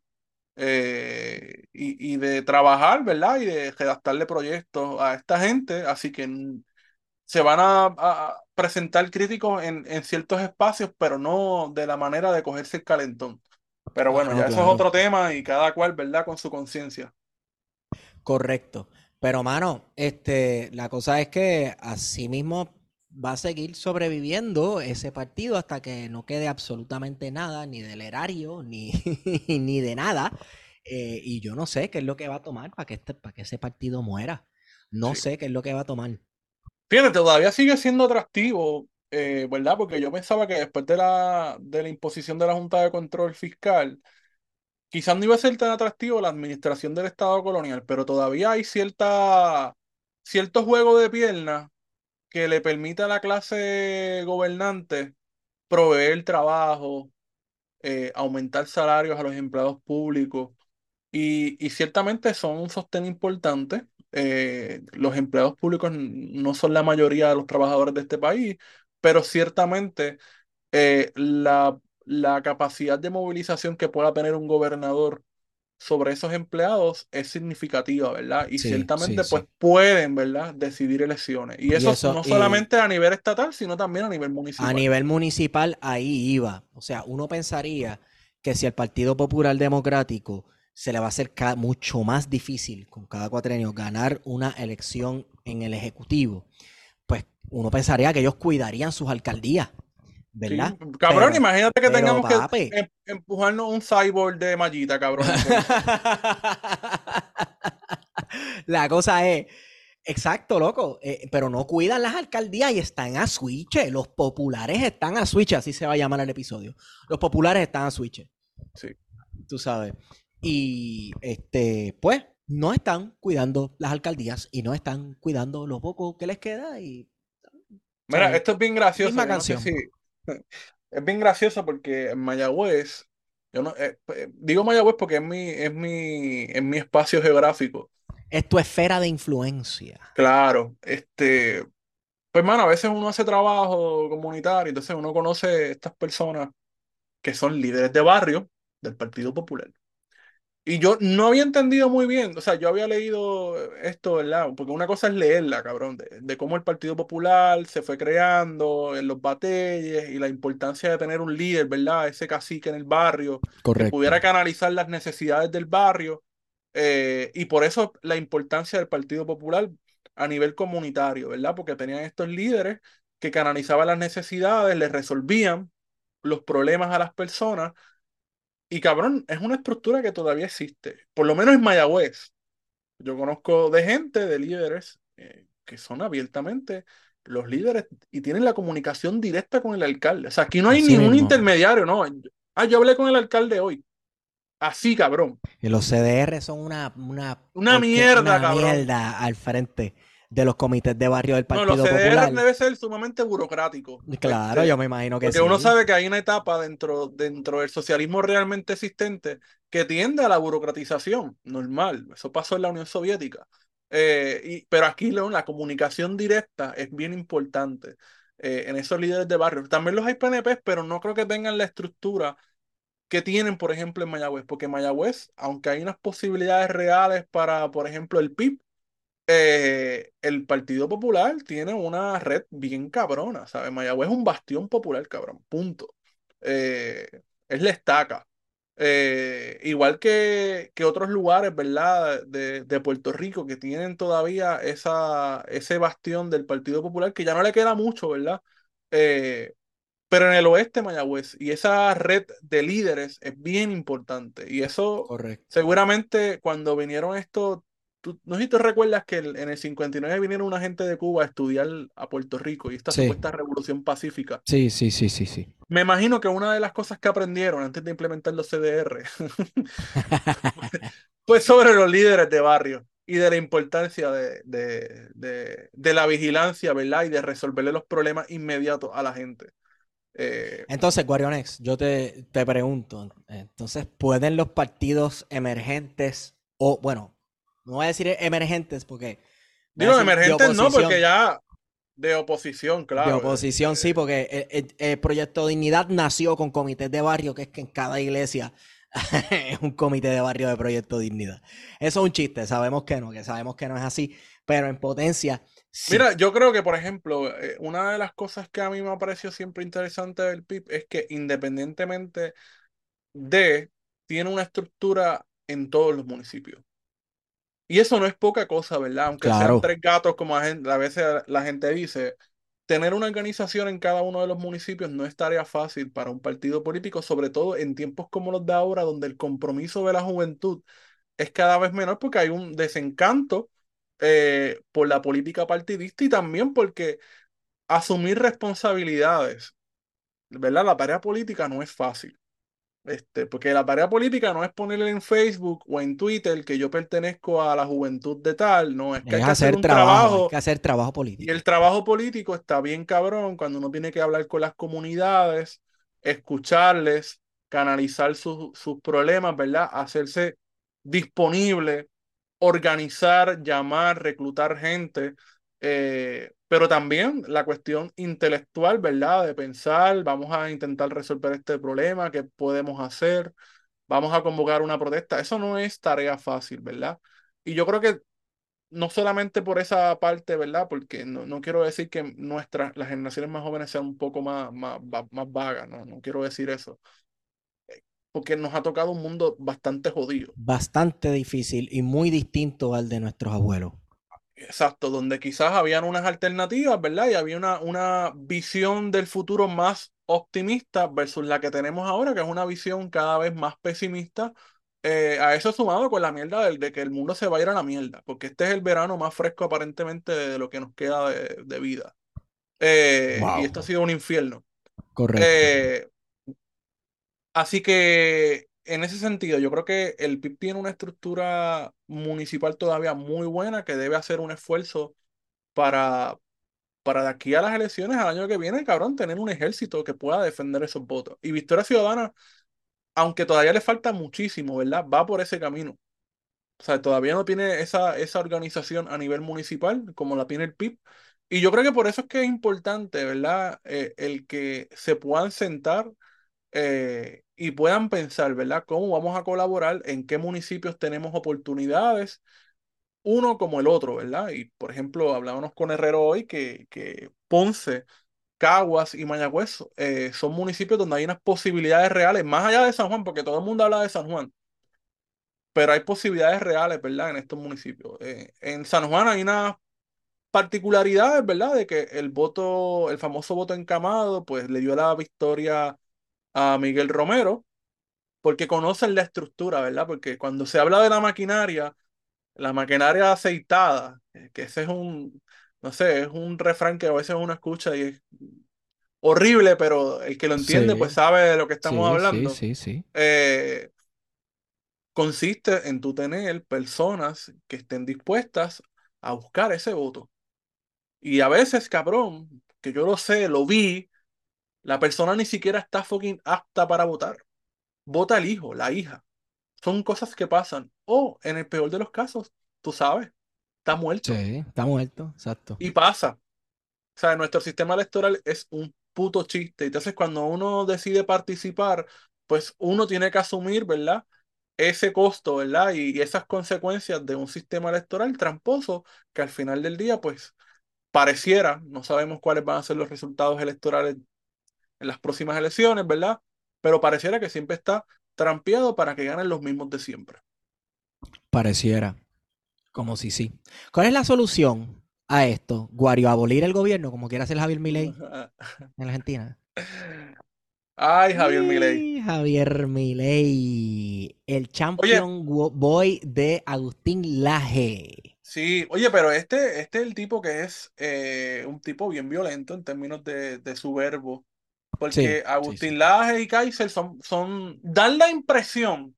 eh, y, y de trabajar, ¿verdad? Y de redactarle proyectos a esta gente, así que se van a, a presentar críticos en, en ciertos espacios, pero no de la manera de cogerse el calentón. Pero bueno, no, ya eso es otro tema y cada cual, ¿verdad? Con su conciencia. Correcto. Pero, mano, este, la cosa es que así mismo va a seguir sobreviviendo ese partido hasta que no quede absolutamente nada, ni del erario, ni, ni de nada. Eh, y yo no sé qué es lo que va a tomar para que, este, para que ese partido muera. No Sí. sé qué es lo que va a tomar. Fíjate, todavía sigue siendo atractivo, eh, ¿verdad? Porque yo pensaba que después de la, de la imposición de la Junta de Control Fiscal, quizás no iba a ser tan atractivo la administración del Estado colonial, pero todavía hay cierta, cierto juego de piernas que le permite a la clase gobernante proveer trabajo, eh, aumentar salarios a los empleados públicos y, y ciertamente son un sostén importante. Eh, los empleados públicos no son la mayoría de los trabajadores de este país, pero ciertamente eh, la, la capacidad de movilización que pueda tener un gobernador sobre esos empleados es significativa, ¿verdad? Y Sí, sí, ciertamente pues sí. pueden, ¿verdad?, decidir elecciones. Y Y eso no solamente a nivel estatal, sino también a nivel a municipal. nivel municipal, ahí iba. O sea, uno pensaría que si al Partido Popular Democrático se le va a hacer mucho más difícil con cada cuatrenio ganar una elección en el Ejecutivo, pues uno pensaría que ellos cuidarían sus alcaldías, Sí, ¿verdad? cabrón, Pero, imagínate que tengamos que papi. em- empujarnos un cyborg de mallita, cabrón. La cosa es, exacto, loco, eh, pero no cuidan las alcaldías y están a switch. Los populares están a switch, así se va a llamar el episodio. Los populares están a switch, Sí. tú sabes. Y este, pues, no están cuidando las alcaldías y no están cuidando lo poco que les queda y, Mira, esto es bien gracioso. Misma Yo no sé canción. si. Es bien gracioso porque en Mayagüez. Yo no, eh, eh, digo Mayagüez porque es mi, es mi, es mi espacio geográfico. Es tu esfera de influencia. Claro, este. Pues, hermano, a veces uno hace trabajo comunitario, entonces uno conoce estas personas que son líderes de barrio del Partido Popular. Y yo no había entendido muy bien, o sea, yo había leído esto, ¿verdad? Porque una cosa es leerla, cabrón, de, de cómo el Partido Popular se fue creando en los batalles y la importancia de tener un líder, ¿verdad? Ese cacique en el barrio que Correcto. pudiera canalizar las necesidades del barrio. eh, y por eso la importancia del Partido Popular a nivel comunitario, ¿verdad? Porque tenían estos líderes que canalizaban las necesidades, les resolvían los problemas a las personas y cabrón, es una estructura que todavía existe, por lo menos en Mayagüez. Yo conozco de gente, de líderes, eh, que son abiertamente los líderes y tienen la comunicación directa con el alcalde. O sea, aquí no hay Así ningún mismo. intermediario, ¿no? Ah, yo hablé con el alcalde hoy. Así, cabrón. Y los CDR son una, una, Una mierda, una cabrón. mierda al frente de los comités de barrio del No, los Partido CDR Popular. debe ser sumamente burocrático. Claro, Este, yo me imagino que Porque uno sí. sabe que hay una etapa dentro, dentro del socialismo realmente existente que tiende a la burocratización, normal. Eso pasó en la Unión Soviética. Eh, y, pero aquí, León, la comunicación directa es bien importante eh, en esos líderes de barrio. También los hay PNP, pero no creo que tengan la estructura que tienen, por ejemplo, en Mayagüez. Porque Mayagüez, aunque hay unas posibilidades reales para, por ejemplo, el PIB, eh, el Partido Popular tiene una red bien cabrona, ¿sabes? Mayagüez es un bastión popular, cabrón, punto. Eh, es la estaca. Eh, igual que, que otros lugares, ¿verdad? De, de Puerto Rico que tienen todavía esa, ese bastión del Partido Popular que ya no le queda mucho, ¿verdad? Pero en el oeste, Mayagüez, y esa red de líderes es bien importante. Y eso Correcto. seguramente cuando vinieron estos tú, no sé si te recuerdas que en el 59 vinieron una gente de Cuba a estudiar a Puerto Rico y esta supuesta revolución pacífica. Sí, sí, sí, sí, sí. Me imagino que una de las cosas que aprendieron antes de implementar los CDR fue sobre los líderes de barrio y de la importancia de, de, de, la vigilancia, ¿verdad? Y de resolverle los problemas inmediatos a la gente. Eh, entonces, Guarionex, yo te, te pregunto, entonces, ¿pueden los partidos emergentes o, bueno, no voy a decir emergentes porque... Digo, emergentes no, porque ya de oposición, claro. De oposición, sí, porque el, proyecto Dignidad nació con comités de barrio, que es que en cada iglesia es un comité de barrio de proyecto Dignidad. Eso es un chiste, sabemos que no, que sabemos que no es así, pero en potencia. Mira, yo creo que, por ejemplo, eh, una de las cosas que a mí me ha parecido siempre interesante del PIB es que independientemente de, tiene una estructura en todos los municipios. Y eso no es poca cosa, ¿verdad? Aunque sean tres gatos, como a, veces la gente dice, tener una organización en cada uno de los municipios no es tarea fácil para un partido político, sobre todo en tiempos como los de ahora, donde el compromiso de la juventud es cada vez menor porque hay un desencanto eh, por la política partidista y también porque asumir responsabilidades, ¿verdad? La tarea política no es fácil. Este, porque la tarea política no es ponerle en Facebook o en Twitter que yo pertenezco a la juventud de tal, no, es que hay que hacer, un trabajo, que hacer trabajo político. Y el trabajo político está bien cabrón cuando uno tiene que hablar con las comunidades, escucharles, canalizar sus problemas, ¿verdad? Hacerse disponible, organizar, llamar, reclutar gente. Eh, pero también la cuestión intelectual, ¿verdad? De pensar, vamos a intentar resolver este problema, qué podemos hacer, vamos a convocar una protesta. Eso no es tarea fácil, ¿verdad? Y yo creo que no solamente por esa parte, ¿verdad? Porque no, no quiero decir que nuestras, las generaciones más jóvenes sean un poco más, más, más vagas, ¿no? No quiero decir eso. Porque nos ha tocado un mundo bastante jodido. Bastante difícil y muy distinto al de nuestros abuelos. Exacto, donde quizás habían unas alternativas, ¿verdad? Y había una, una visión del futuro más optimista versus la que tenemos ahora, que es una visión cada vez más pesimista. Eh, a eso sumado con la mierda de, que el mundo se va a ir a la mierda, porque este es el verano más fresco aparentemente de, lo que nos queda de, vida. Eh, y esto ha sido un infierno. Correcto. Eh, así que en ese sentido, yo creo que el PIB tiene una estructura municipal todavía muy buena que debe hacer un esfuerzo para, para de aquí a las elecciones al año que viene, cabrón, tener un ejército que pueda defender esos votos. Y Victoria Ciudadana, aunque todavía le falta muchísimo, ¿verdad? Va por ese camino. O sea, todavía no tiene esa, esa organización a nivel municipal como la tiene el PIB. Y yo creo que por eso es que es importante, ¿verdad? Eh, el que se puedan sentar eh, y puedan pensar, ¿verdad? Cómo vamos a colaborar, en qué municipios tenemos oportunidades, uno como el otro, ¿verdad? Y por ejemplo, hablábamos con Herrero hoy que, que Ponce, Caguas y Mayagüez eh, son municipios donde hay unas posibilidades reales, más allá de San Juan, porque todo el mundo habla de San Juan, pero hay posibilidades reales, ¿verdad? En estos municipios. Eh, en San Juan hay unas particularidades, ¿verdad? De que el voto, el famoso voto encamado, pues le dio la victoria a Miguel Romero, porque conocen la estructura, ¿verdad? Porque cuando se habla de la maquinaria, la maquinaria aceitada, eh, que ese es un, no sé, es un refrán que a veces uno escucha y es horrible, pero el que lo entiende pues sabe de lo que estamos hablando. Sí, sí, sí. Eh, consiste en tú tener personas que estén dispuestas a buscar ese voto. Y a veces, cabrón, que yo lo sé, lo vi, la persona ni siquiera está fucking apta para votar. Vota el hijo, la hija. Son cosas que pasan. O, en el peor de los casos, tú sabes, está muerto. Sí, está muerto, exacto. Y pasa. O sea, nuestro sistema electoral es un puto chiste. Entonces, cuando uno decide participar, pues uno tiene que asumir, ¿verdad? Ese costo, ¿verdad? Y esas consecuencias de un sistema electoral tramposo que al final del día, pues, pareciera, no sabemos cuáles van a ser los resultados electorales en las próximas elecciones, ¿verdad? Pero pareciera que siempre está trampeado para que ganen los mismos de siempre. Pareciera. Como si sí. ¿Cuál es la solución a esto? Guario, abolir el gobierno, como quiere hacer Javier Milei en Argentina. Ay, Javier Milei. Javier Milei, el champion boy de Agustín Laje. sí, oye, pero este, este es el tipo que es eh, un tipo bien violento en términos de, de su verbo. Porque sí, Agustín sí. Laje y Kaiser son, son, dan la impresión,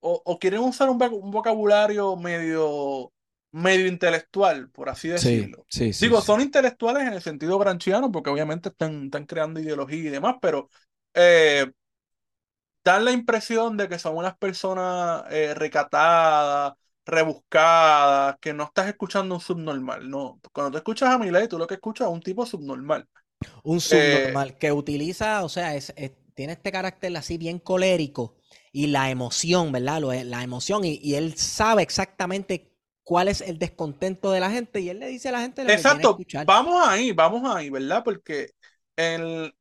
o, o quieren usar un, voc- un vocabulario medio, medio intelectual, por así Sí, decirlo. sí, sí, Digo, son intelectuales en el sentido granchiano, porque obviamente están, están creando ideología y demás, pero eh, dan la impresión de que son unas personas eh, recatadas, rebuscadas, que no estás escuchando un subnormal. No, cuando tú escuchas a Milei, tú lo que escuchas es un tipo subnormal. Un Eh, subnormal que utiliza, o sea, es, es- tiene este carácter así bien colérico y la emoción, ¿verdad? Lo, la emoción y, y él sabe exactamente cuál es el descontento de la gente y él le dice a la gente lo que quiere exacto, vamos ahí, vamos ahí, ¿verdad? Porque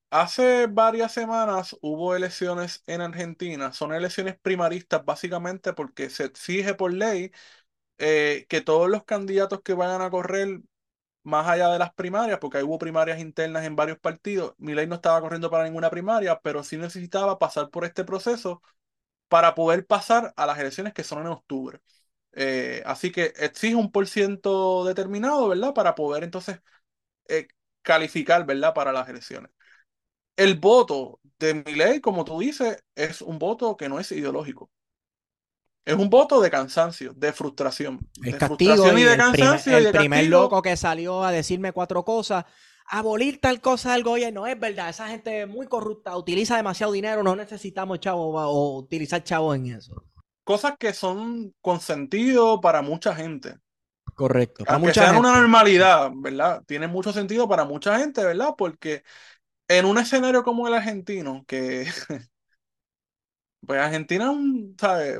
hace varias semanas hubo elecciones en Argentina, son elecciones primaristas básicamente porque se exige por ley eh, que todos los candidatos que vayan a correr más allá de las primarias, porque ahí hubo primarias internas en varios partidos. Milei no estaba corriendo para ninguna primaria, pero sí necesitaba pasar por este proceso para poder pasar a las elecciones que son en octubre. Eh, así que exige un por ciento determinado, ¿verdad? Para poder entonces eh, calificar, ¿verdad? Para las elecciones. El voto de Milei, como tú dices, es un voto que no es ideológico. Es un voto de cansancio, de frustración. De castigo frustración y y de el primer, cansancio y el de primer castigo. loco que salió a decirme cuatro cosas, abolir tal cosa del gobierno, es verdad, esa gente es muy corrupta, utiliza demasiado dinero, no necesitamos chavo o utilizar chavos en eso. Cosas que son consentido para mucha gente. Correcto. Para Aunque mucha sean una gente. normalidad, ¿verdad? Tiene mucho sentido para mucha gente, ¿verdad? Porque en un escenario como el argentino, que pues Argentina es un, ¿sabes?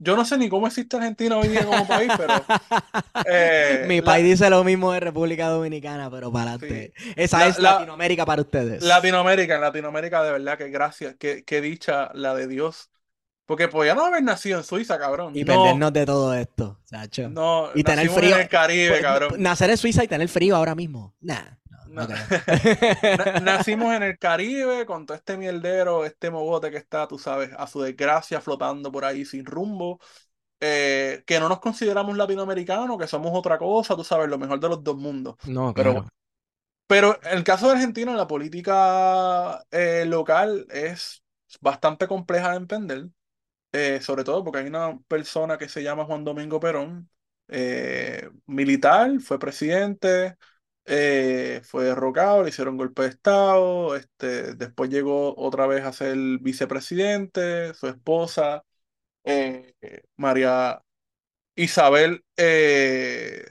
Yo no sé ni cómo existe Argentina hoy día como país, pero eh, Mi la- país dice lo mismo de República Dominicana, pero para Sí. Esa La- es la- Latinoamérica para ustedes. Latinoamérica, en Latinoamérica de verdad que gracias, que, que dicha la de Dios. Porque podía no haber nacido en Suiza, cabrón. y no, perdernos de todo esto, chacho. no, y tener frío. en el Caribe, Pues, cabrón. Nacer en Suiza y tener frío ahora mismo. Nah, no, Nacimos en el Caribe con todo este mierdero, este mogote que está, tú sabes, a su desgracia flotando por ahí sin rumbo. eh, que no nos consideramos latinoamericanos, que somos otra cosa, tú sabes, lo mejor de los dos mundos. No, Pero, claro. pero en el caso de Argentina, la política eh, local es bastante compleja de entender, eh, sobre todo porque hay una persona que se llama Juan Domingo Perón, eh, militar, fue presidente, eh, fue derrocado, le hicieron golpe de Estado, este, después llegó otra vez a ser vicepresidente, su esposa, eh, María Isabel eh,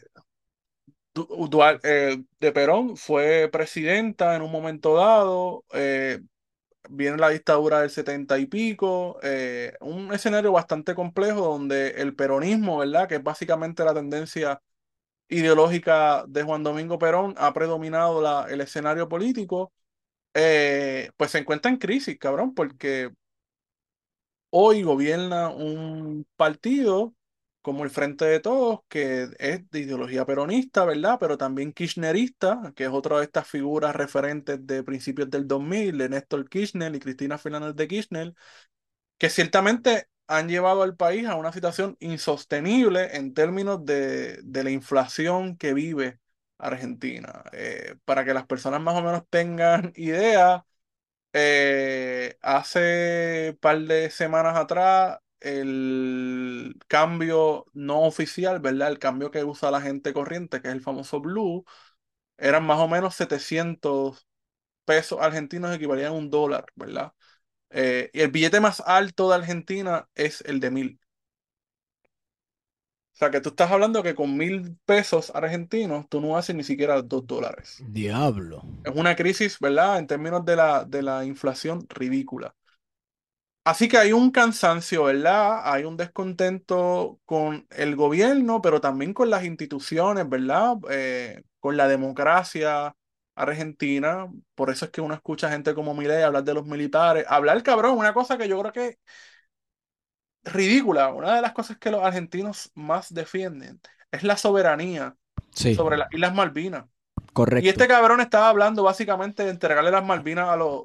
de Perón, fue presidenta en un momento dado, viene la dictadura del setenta y pico, un escenario bastante complejo donde el peronismo, ¿verdad? Que es básicamente la tendencia ideológica de Juan Domingo Perón, ha predominado la- el escenario político, eh, pues se encuentra en crisis, cabrón, porque hoy gobierna un partido como el Frente de Todos, que es de ideología peronista, ¿verdad? Pero también kirchnerista, que es otra de estas figuras referentes de principios del 2000, de Néstor Kirchner y Cristina Fernández de Kirchner, que ciertamente han llevado al país a una situación insostenible en términos de, de la inflación que vive Argentina. Eh, para que las personas más o menos tengan idea, eh, hace par de semanas atrás, el cambio no oficial, ¿verdad? El cambio que usa la gente corriente, que es el famoso Blue, eran más o menos 700 pesos argentinos equivalían a un dólar, ¿verdad? Eh, y el billete más alto de Argentina es el de mil. O sea, que tú estás hablando que con mil pesos argentinos tú no haces ni siquiera dos dólares. Diablo. Es una crisis, ¿verdad? En términos de la, de la inflación ridícula. Así que hay un cansancio, ¿verdad? Hay un descontento con el gobierno, pero también con las instituciones, ¿verdad? Eh, con la democracia argentina. Por eso es que uno escucha gente como Milei hablar de los militares. Hablar, cabrón, una cosa que yo creo que es ridícula. Una de las cosas que los argentinos más defienden es la soberanía Sí, sobre las Islas Malvinas. correcto. Y este cabrón estaba hablando básicamente de entregarle las Malvinas a los,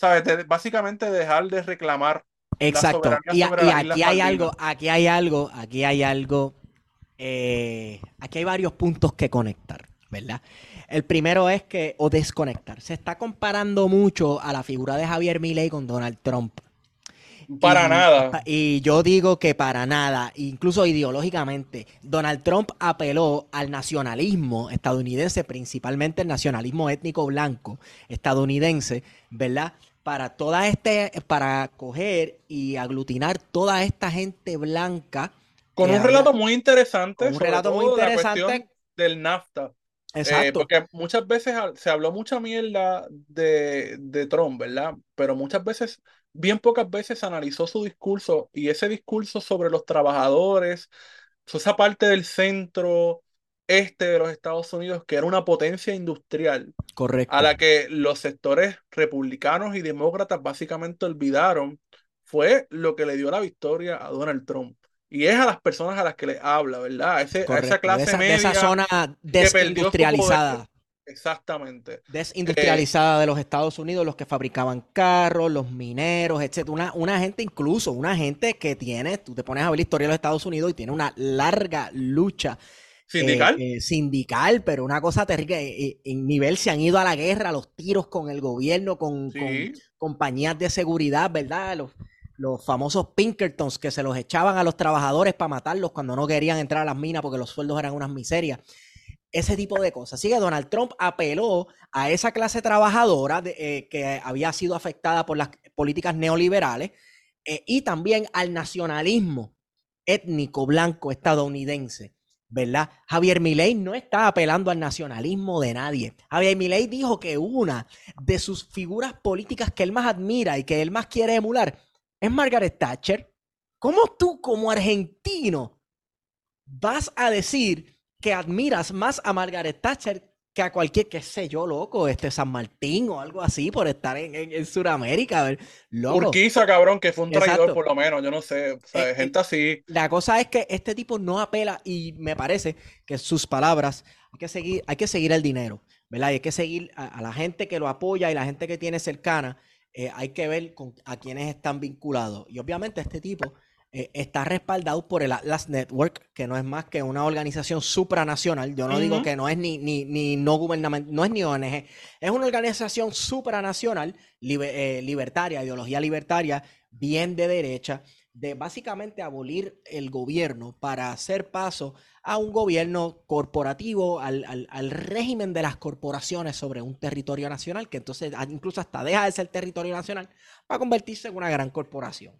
¿sabes? básicamente dejar de reclamar Exacto. y, aquí hay algo, aquí hay algo, aquí hay algo, eh, aquí hay varios puntos que conectar, ¿verdad? El primero es que, o desconectar. Se está comparando mucho a la figura de Javier Milei con Donald Trump. Para nada. Y yo digo que para nada, incluso ideológicamente, Donald Trump apeló al nacionalismo estadounidense, principalmente el nacionalismo étnico blanco estadounidense, ¿verdad? Para toda este, para coger y aglutinar toda esta gente blanca. Con un relato muy interesante. un relato muy interesante. del NAFTA. Eh, Exacto. porque muchas veces se habló mucha mierda de, de Trump, ¿verdad? Pero muchas veces bien pocas veces analizó su discurso y ese discurso sobre los trabajadores, esa parte del centro este de los Estados Unidos que era una potencia industrial, Correcto. a la que los sectores republicanos y demócratas básicamente olvidaron, fue lo que le dio la victoria a Donald Trump. Y es a las personas a las que le habla, ¿verdad? Ese, a esa clase media. De esa zona desindustrializada. Exactamente. Desindustrializada de los Estados Unidos, los que fabricaban carros, los mineros, etc. Una, una gente incluso, una gente que tiene, tú te pones a ver la historia de los Estados Unidos y tiene una larga lucha sindical, eh, eh, sindical pero una cosa terrible. Eh, en nivel se han ido a la guerra, los tiros con el gobierno, con, compañías de seguridad, ¿verdad? Los, los famosos Pinkertons que se los echaban a los trabajadores para matarlos cuando no querían entrar a las minas porque los sueldos eran unas miserias ese tipo de cosas. Así que Donald Trump apeló a esa clase trabajadora eh, que había sido afectada por las políticas neoliberales eh, y también al nacionalismo étnico blanco estadounidense. ¿verdad? Javier Milei no está apelando al nacionalismo de nadie. Javier Milei dijo que una de sus figuras políticas que él más admira y que él más quiere emular es Margaret Thatcher. ¿Cómo tú como argentino vas a decir que admiras más a Margaret Thatcher que a cualquier, qué sé yo, loco, este San Martín o algo así por estar en, en, Sudamérica. Urquiza, cabrón, que fue un traidor por lo menos, yo no sé, o sea, eh, gente así. La cosa es que este tipo no apela y me parece que sus palabras, hay que seguir, hay que seguir el dinero, ¿verdad? Y hay que seguir a, la gente que lo apoya y la gente que tiene cercana, eh, hay que ver con, a quienes están vinculados. Y obviamente este tipo eh, está respaldado por el Atlas Network, que no es más que una organización supranacional. Yo no digo que no es ni, ni, ni no gubernamental, no es ni ONG, es una organización supranacional, eh, libertaria, ideología libertaria, bien de derecha, de básicamente abolir el gobierno para hacer paso a un gobierno corporativo, al, al, al, régimen de las corporaciones sobre un territorio nacional, que entonces incluso hasta deja de ser territorio nacional para convertirse en una gran corporación.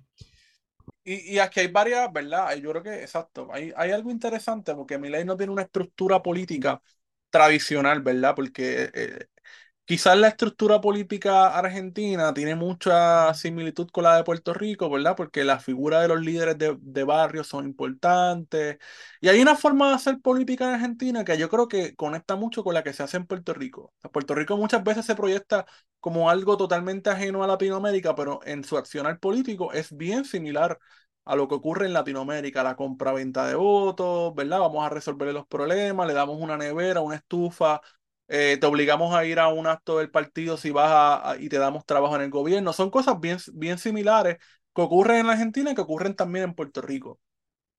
Y, y, aquí hay varias, ¿verdad? Yo creo que, exacto, hay, hay algo interesante porque Milei no tiene una estructura política tradicional, ¿verdad? Porque eh, Quizás la estructura política argentina tiene mucha similitud con la de Puerto Rico, ¿verdad? Porque la figura de los líderes de, de barrios son importantes. Y hay una forma de hacer política en Argentina que yo creo que conecta mucho con la que se hace en Puerto Rico. Puerto Rico muchas veces se proyecta como algo totalmente ajeno a Latinoamérica, pero en su accionar político es bien similar a lo que ocurre en Latinoamérica, la compra-venta de votos, ¿verdad? Vamos a resolver los problemas, le damos una nevera, una estufa eh, te obligamos a ir a un acto del partido si vas a, y te damos trabajo en el gobierno. Son cosas bien, bien similares que ocurren en Argentina y que ocurren también en Puerto Rico.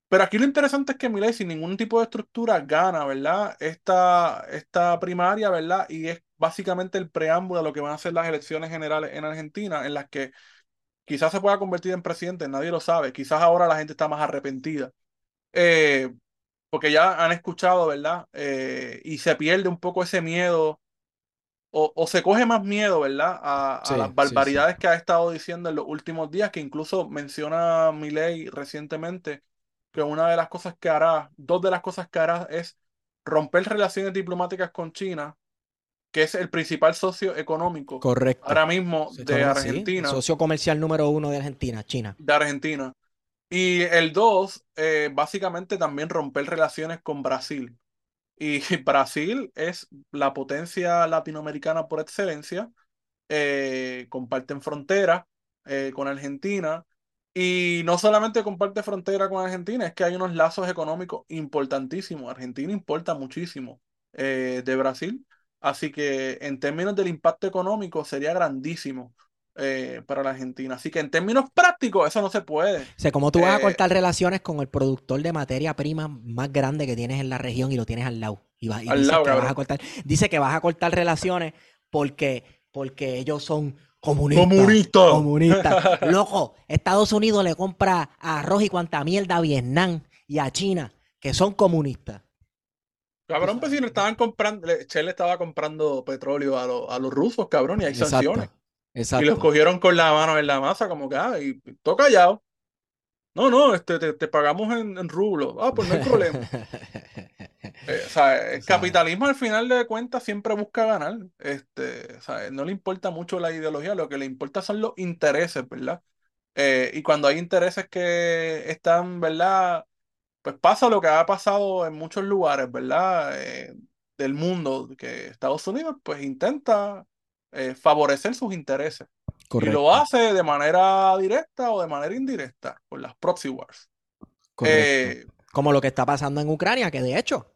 Pero aquí lo interesante es que Milei sin ningún tipo de estructura gana, ¿verdad? Esta, esta primaria, ¿verdad? Y es básicamente el preámbulo de lo que van a ser las elecciones generales en Argentina, en las que quizás se pueda convertir en presidente, nadie lo sabe. Quizás ahora la gente está más arrepentida. Eh, porque ya han escuchado, ¿verdad? Eh, y se pierde un poco ese miedo, o, se coge más miedo, ¿verdad? A, las barbaridades que ha estado diciendo en los últimos días, que incluso menciona Milei recientemente, que una de las cosas que hará, dos de las cosas que hará es romper relaciones diplomáticas con China, que es el principal socio económico Correcto. ahora mismo de Argentina. socio comercial número uno de Argentina, China. De Argentina. Y el 2, eh, básicamente también romper relaciones con Brasil. Y Brasil es la potencia latinoamericana por excelencia. Eh, comparten frontera eh, con Argentina. Y no solamente comparte frontera con Argentina, es que hay unos lazos económicos importantísimos. Argentina importa muchísimo de Brasil. Así que en términos del impacto económico sería grandísimo eh, para la Argentina. Así que en términos prácticos, eso no se puede. O sea, ¿cómo tú vas a Eh, cortar relaciones con el productor de materia prima más grande que tienes en la región y lo tienes al lado? Y, va- y Al dices lado, que vas a cortar, dice que vas a cortar relaciones porque, porque ellos son comunistas. Comunista. Comunistas. Loco, Estados Unidos le compra arroz y cuanta mierda a Vietnam y a China, que son comunistas. Cabrón, pues si le estaban comprando, le estaba comprando petróleo a, los- a los rusos, cabrón, y hay sanciones. Y los cogieron con la mano en la masa, como que, ah, y todo callado. No, no, este, te, te pagamos en, en rublos. Ah, pues no hay problema. Eh, o sea, el capitalismo al final de cuentas siempre busca ganar. Este, o sea, no le importa mucho la ideología, lo que le importa son los intereses, ¿verdad? Eh, y cuando hay intereses que están, ¿verdad? Pues pasa lo que ha pasado en muchos lugares, ¿verdad? Eh, del mundo, que Estados Unidos pues intenta eh, favorecer sus intereses. Y lo hace de manera directa o de manera indirecta, con las proxy wars. correcto. Eh, Como lo que está pasando en Ucrania, que de hecho,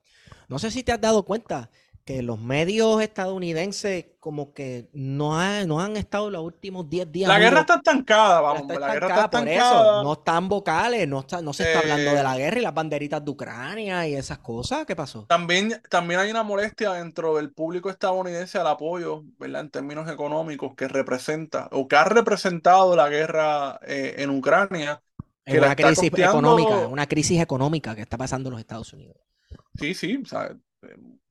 no sé si te has dado cuenta que los medios estadounidenses como que no, ha- no han estado los últimos 10 días. la guerra está estancada, vamos, está la guerra está estancada por estancada. eso. No están vocales, no, está, no se está hablando de Eh, la guerra y las banderitas de Ucrania y esas cosas. ¿Qué pasó? También, también hay una molestia dentro del público estadounidense al apoyo, ¿verdad? En términos económicos que representa o que ha representado la guerra eh, en Ucrania, Es que una crisis económica, una crisis económica que está pasando en los Estados Unidos. sí, sí, o sea,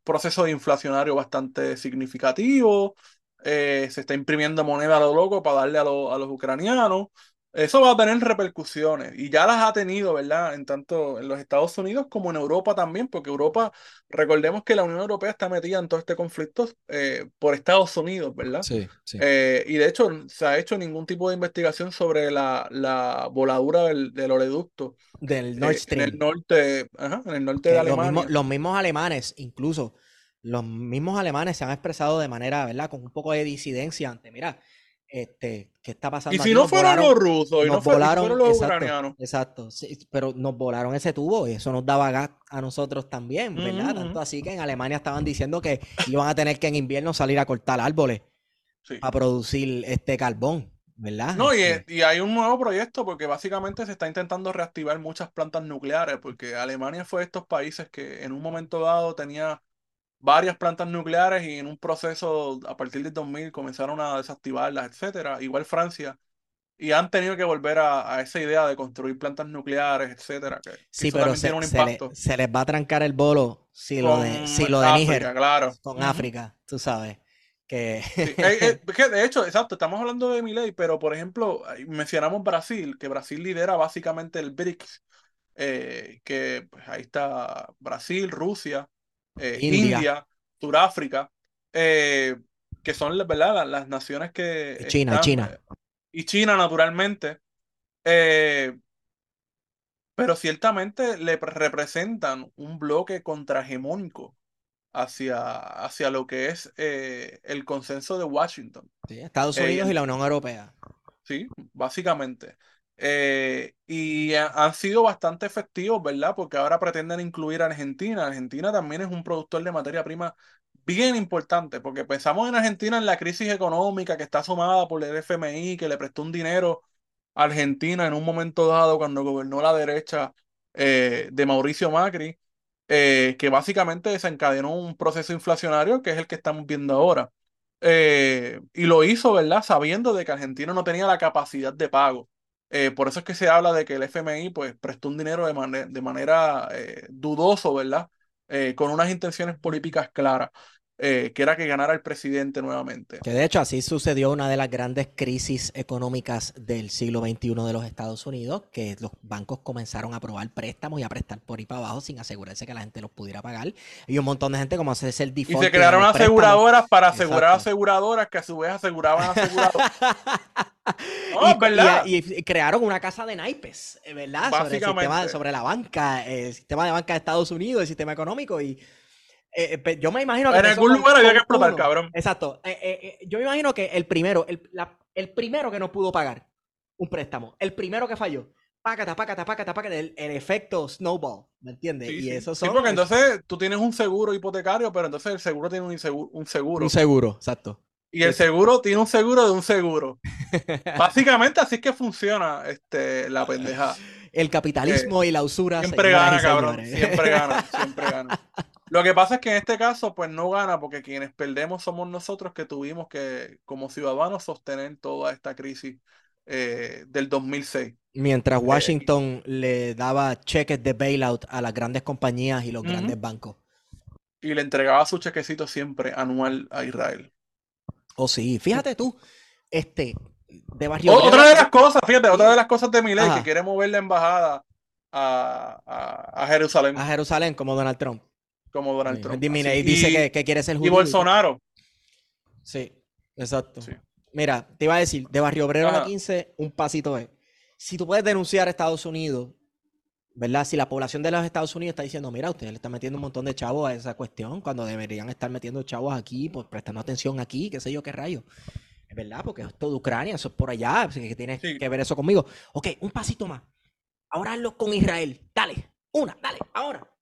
proceso inflacionario bastante significativo, eh, se está imprimiendo moneda a lo loco para darle a los ucranianos. Eso va a tener repercusiones y ya las ha tenido, ¿verdad? En tanto en los Estados Unidos como en Europa también, porque Europa, recordemos que la Unión Europea está metida en todo este conflicto eh, por Estados Unidos, ¿verdad? Sí, sí. Eh, y de hecho se ha hecho ningún tipo de investigación sobre la, la voladura del, del oleoducto Del Nord eh, en el Stream. norte, ajá, en el norte de que los mismos, Alemania. los mismos alemanes, incluso los mismos alemanes se han expresado de manera, ¿verdad? Con un poco de disidencia ante, mira, este, ¿qué está pasando Y aquí? si no Nos fueron volaron- los rusos y no fue- volaron, fueron los exacto, ucranianos. exacto, sí, pero nos volaron ese tubo y eso nos daba gas a nosotros también, ¿verdad? Tanto así que en Alemania estaban diciendo que iban a tener que en invierno salir a cortar árboles Sí. a producir este carbón, ¿verdad? No, y, Este, y hay un nuevo proyecto porque básicamente se está intentando reactivar muchas plantas nucleares, porque Alemania fue de estos países que en un momento dado tenía varias plantas nucleares y en un proceso a partir del 2000 comenzaron a desactivarlas, etcétera. Igual Francia. Y han tenido que volver a, a esa idea de construir plantas nucleares, etcétera. Que, que sí, eso pero se, un se le, impacto se les va a trancar el bolo si lo de, si lo de África, Níger claro. con Ujú. África, tú sabes, que Sí, eh, eh, que de hecho, exacto, estamos hablando de Milei, pero por ejemplo, mencionamos Brasil, que Brasil lidera básicamente el BRICS, eh, que pues, ahí está Brasil, Rusia, eh, India. India, Suráfrica, eh, que son ¿verdad? las, las naciones que Y China, están, China. eh, y China, naturalmente, pero ciertamente le pre- representan un bloque contrahegemónico hacia, hacia lo que es el consenso de Washington. Sí, Estados Unidos y la Unión Europea. Sí, básicamente. Eh, y ha- han sido bastante efectivos, ¿verdad? Porque ahora pretenden incluir a Argentina. Argentina también es un productor de materia prima bien importante, porque pensamos en Argentina en la crisis económica que está sumada por el FMI, que le prestó un dinero a Argentina en un momento dado cuando gobernó la derecha eh, de Mauricio Macri, eh, que básicamente desencadenó un proceso inflacionario que es el que estamos viendo ahora. Y lo hizo, ¿verdad? Sabiendo de que Argentina no tenía la capacidad de pago. Eh, por eso es que se habla de que el FMI pues, prestó un dinero de, mane- de manera eh, dudoso, ¿verdad? Eh, con unas intenciones políticas claras, eh, que era que ganara el presidente nuevamente. Que de hecho así sucedió una de las grandes crisis económicas del siglo XXI de los Estados Unidos, que los bancos comenzaron a aprobar préstamos y a prestar por ahí para abajo sin asegurarse que la gente los pudiera pagar. Y un montón de gente como hacerse el Y default. se crearon aseguradoras para asegurar Exacto. aseguradoras que a su vez aseguraban aseguradoras. No, y, verdad. y- y crearon una casa de naipes, eh, ¿verdad? Sobre, el sistema, sobre la banca, el sistema de banca de Estados Unidos, el sistema económico. Y eh, eh, yo me imagino que En algún lugar había que explotar, uno. cabrón. Exacto. Eh, yo me imagino que el primero, el, la- el primero que no pudo pagar un préstamo, el primero que falló, pácata, pácata, pácata, pácata, el, el efecto snowball, ¿me entiendes? Sí, y sí. eso Sí, son porque es- entonces tú tienes un seguro hipotecario, pero entonces el seguro tiene un, insegu- un seguro. un seguro, exacto. Y el seguro tiene un seguro de un seguro. Básicamente así es que funciona este, la pendeja. El capitalismo y la usura. Siempre gana, cabrón. Siempre gana, siempre gana. Lo que pasa es que en este caso, pues no gana, porque quienes perdemos somos nosotros que tuvimos que, como ciudadanos, sostener toda esta crisis eh, del 2006. Mientras eh, Washington le daba cheques de bailout a las grandes compañías y los grandes bancos. Y le entregaba su chequecito siempre anual a Israel. Oh, sí, fíjate tú, este, de Barrio Otra de las cosas, fíjate, otra de las cosas de mi ley que quiere mover la embajada a, Jerusalén. A Jerusalén, como Donald Trump. Como Donald Trump. y dice que, quiere ser judío. Y Bolsonaro. Sí, exacto. Mira, te iba a decir, de Barrio Obrero a la 15, un pasito es. Si tú puedes denunciar a Estados Unidos, ¿verdad? Si la población de los Estados Unidos está diciendo, mira, usted le está metiendo un montón de chavos a esa cuestión, cuando deberían estar metiendo chavos aquí, pues prestando atención aquí, qué sé yo, qué rayo. Es verdad, porque es todo Ucrania, eso es por allá, así que tienes que ver eso conmigo. Ok, un pasito más. Ahora hazlo con Israel. Dale, una, dale, ahora.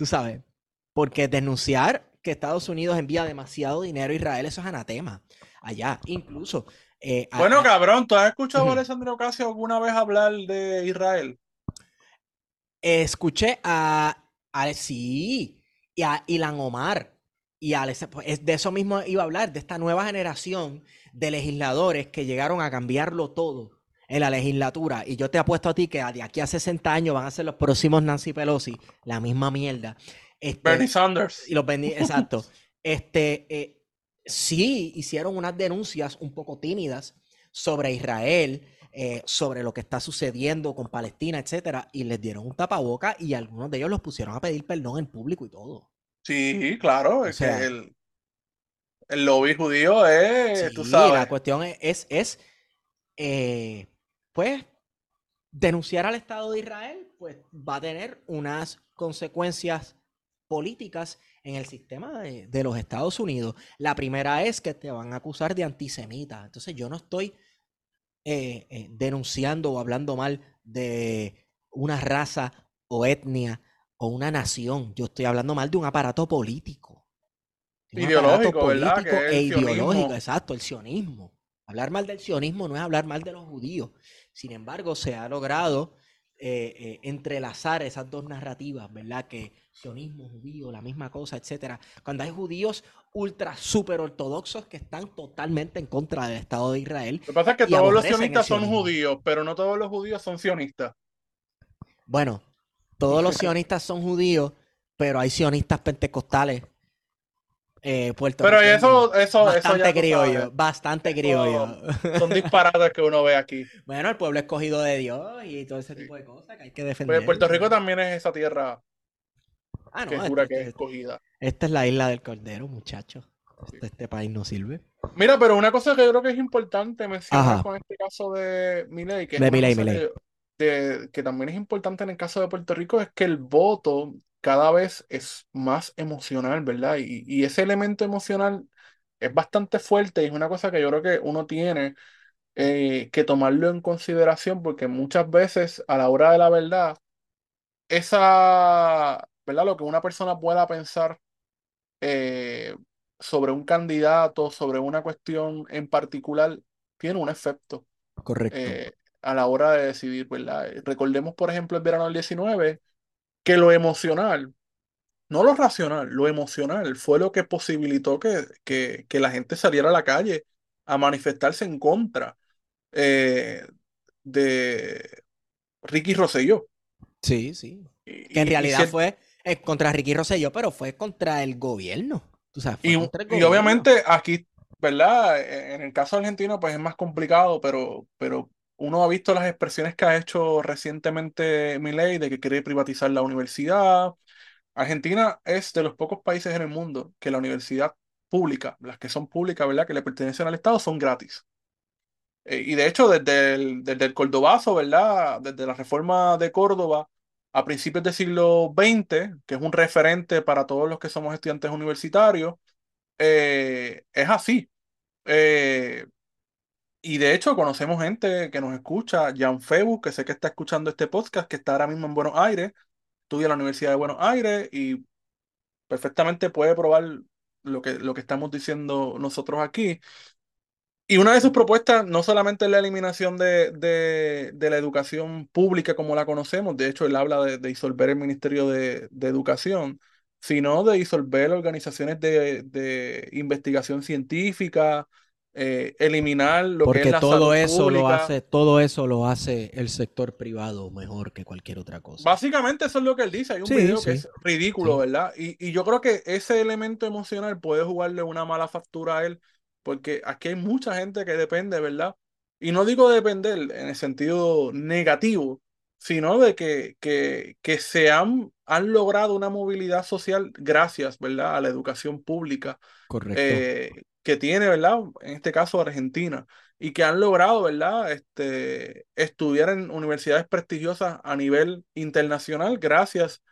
Tú sabes, porque denunciar que Estados Unidos envía demasiado dinero a Israel, eso es anatema. Allá, incluso. Eh, bueno, cabrón, ¿tú has escuchado a Alessandro Ocasio alguna vez hablar de Israel? Escuché a, a sí, y a Ilan Omar. Y a, pues, de eso mismo iba a hablar, de esta nueva generación de legisladores que llegaron a cambiarlo todo en la legislatura. Y yo te apuesto a ti que de aquí a 60 años van a ser los próximos Nancy Pelosi, la misma mierda. Este, Bernie Sanders. Y los exacto. Este, eh, sí hicieron unas denuncias un poco tímidas sobre Israel, eh, sobre lo que está sucediendo con Palestina, etcétera, y les dieron un tapaboca y algunos de ellos los pusieron a pedir perdón en público y todo. Sí, claro, es que el, el lobby judío es, tú sabes. La cuestión es, es, eh, pues, denunciar al Estado de Israel, pues va a tener unas consecuencias políticas en el sistema de, los Estados Unidos. La primera es que te van a acusar de antisemita. Entonces yo no estoy eh, eh, denunciando o hablando mal de una raza o etnia o una nación. Yo estoy hablando mal de un aparato político. ideológico, ¿verdad? e ideológico, exacto, el sionismo. Hablar mal del sionismo no es hablar mal de los judíos. Sin embargo, se ha logrado eh, entrelazar esas dos narrativas, ¿verdad? Que sionismo, judío, la misma cosa, etcétera. Cuando hay judíos ultra super ortodoxos que están totalmente en contra del Estado de Israel. Lo que pasa es que todos los sionistas son judíos, pero no todos los judíos son sionistas. Bueno, todos los sionistas son judíos, pero hay sionistas pentecostales. Eh, pero eso, eso, bastante eso criollo, bastante criollo. Son disparates que uno ve aquí. Bueno, el pueblo escogido de Dios y todo ese tipo de cosas que hay que defender. Pues Puerto Rico también es esa tierra Ah, no, este, que es este, escogida. Esta es la isla del Cordero, muchachos. Este, este, país no sirve. Mira, pero una cosa que yo creo que es importante mencionar con este caso de Miley, que, que también es importante en el caso de Puerto Rico, es que el voto cada vez es más emocional, ¿verdad? Y, ese elemento emocional es bastante fuerte y es una cosa que yo creo que uno tiene eh, que tomarlo en consideración porque muchas veces a la hora de la verdad, esa, ¿verdad? Lo que una persona pueda pensar eh, sobre un candidato, sobre una cuestión en particular, tiene un efecto. Correcto. Eh, a la hora de decidir, ¿verdad? Recordemos, por ejemplo, el verano del 19, que lo emocional, no lo racional, lo emocional fue lo que posibilitó que, que, la gente saliera a la calle a manifestarse en contra eh, de Ricky Rosselló. Sí, sí. que en realidad fue eh, contra Ricky Rosselló, pero fue contra el gobierno. y, obviamente aquí, ¿verdad? E, en el caso argentino, pues es más complicado, pero, pero uno ha visto las expresiones que ha hecho recientemente Milei de que quiere privatizar la universidad. Argentina es de los pocos países en el mundo que la universidad pública, las que son públicas, ¿verdad? Que le pertenecen al Estado, son gratis. Eh, y de hecho, desde el, desde el Cordobazo, ¿verdad? Desde la reforma de Córdoba, a principios del siglo XX, que es un referente para todos los que somos estudiantes universitarios, eh, es así. Eh, y de hecho, conocemos gente que nos escucha, Jan Febu, que sé que está escuchando este podcast, que está ahora mismo en Buenos Aires, estudia en la Universidad de Buenos Aires y perfectamente puede probar lo que, lo que estamos diciendo nosotros aquí. Y una de sus propuestas no solamente es la eliminación de, de, de la educación pública como la conocemos, de hecho él habla de, de disolver el Ministerio de, Educación, sino de disolver organizaciones de investigación científica, eh, eliminar lo que Porque es la todo salud eso lo pública. hace, todo eso lo hace el sector privado mejor que cualquier otra cosa. Básicamente eso es lo que él dice. Hay un Sí, video sí, que es ridículo, sí. ¿verdad? Y, y yo creo que ese elemento emocional puede jugarle una mala factura a él, porque aquí hay mucha gente que depende, ¿verdad? Y no digo depender en el sentido negativo, sino de que, que, que se han, han logrado una movilidad social gracias, ¿verdad? A la educación pública Correcto. eh, que tiene, ¿verdad? En este caso Argentina, y que han logrado, ¿verdad? Este, estudiar en universidades prestigiosas a nivel internacional gracias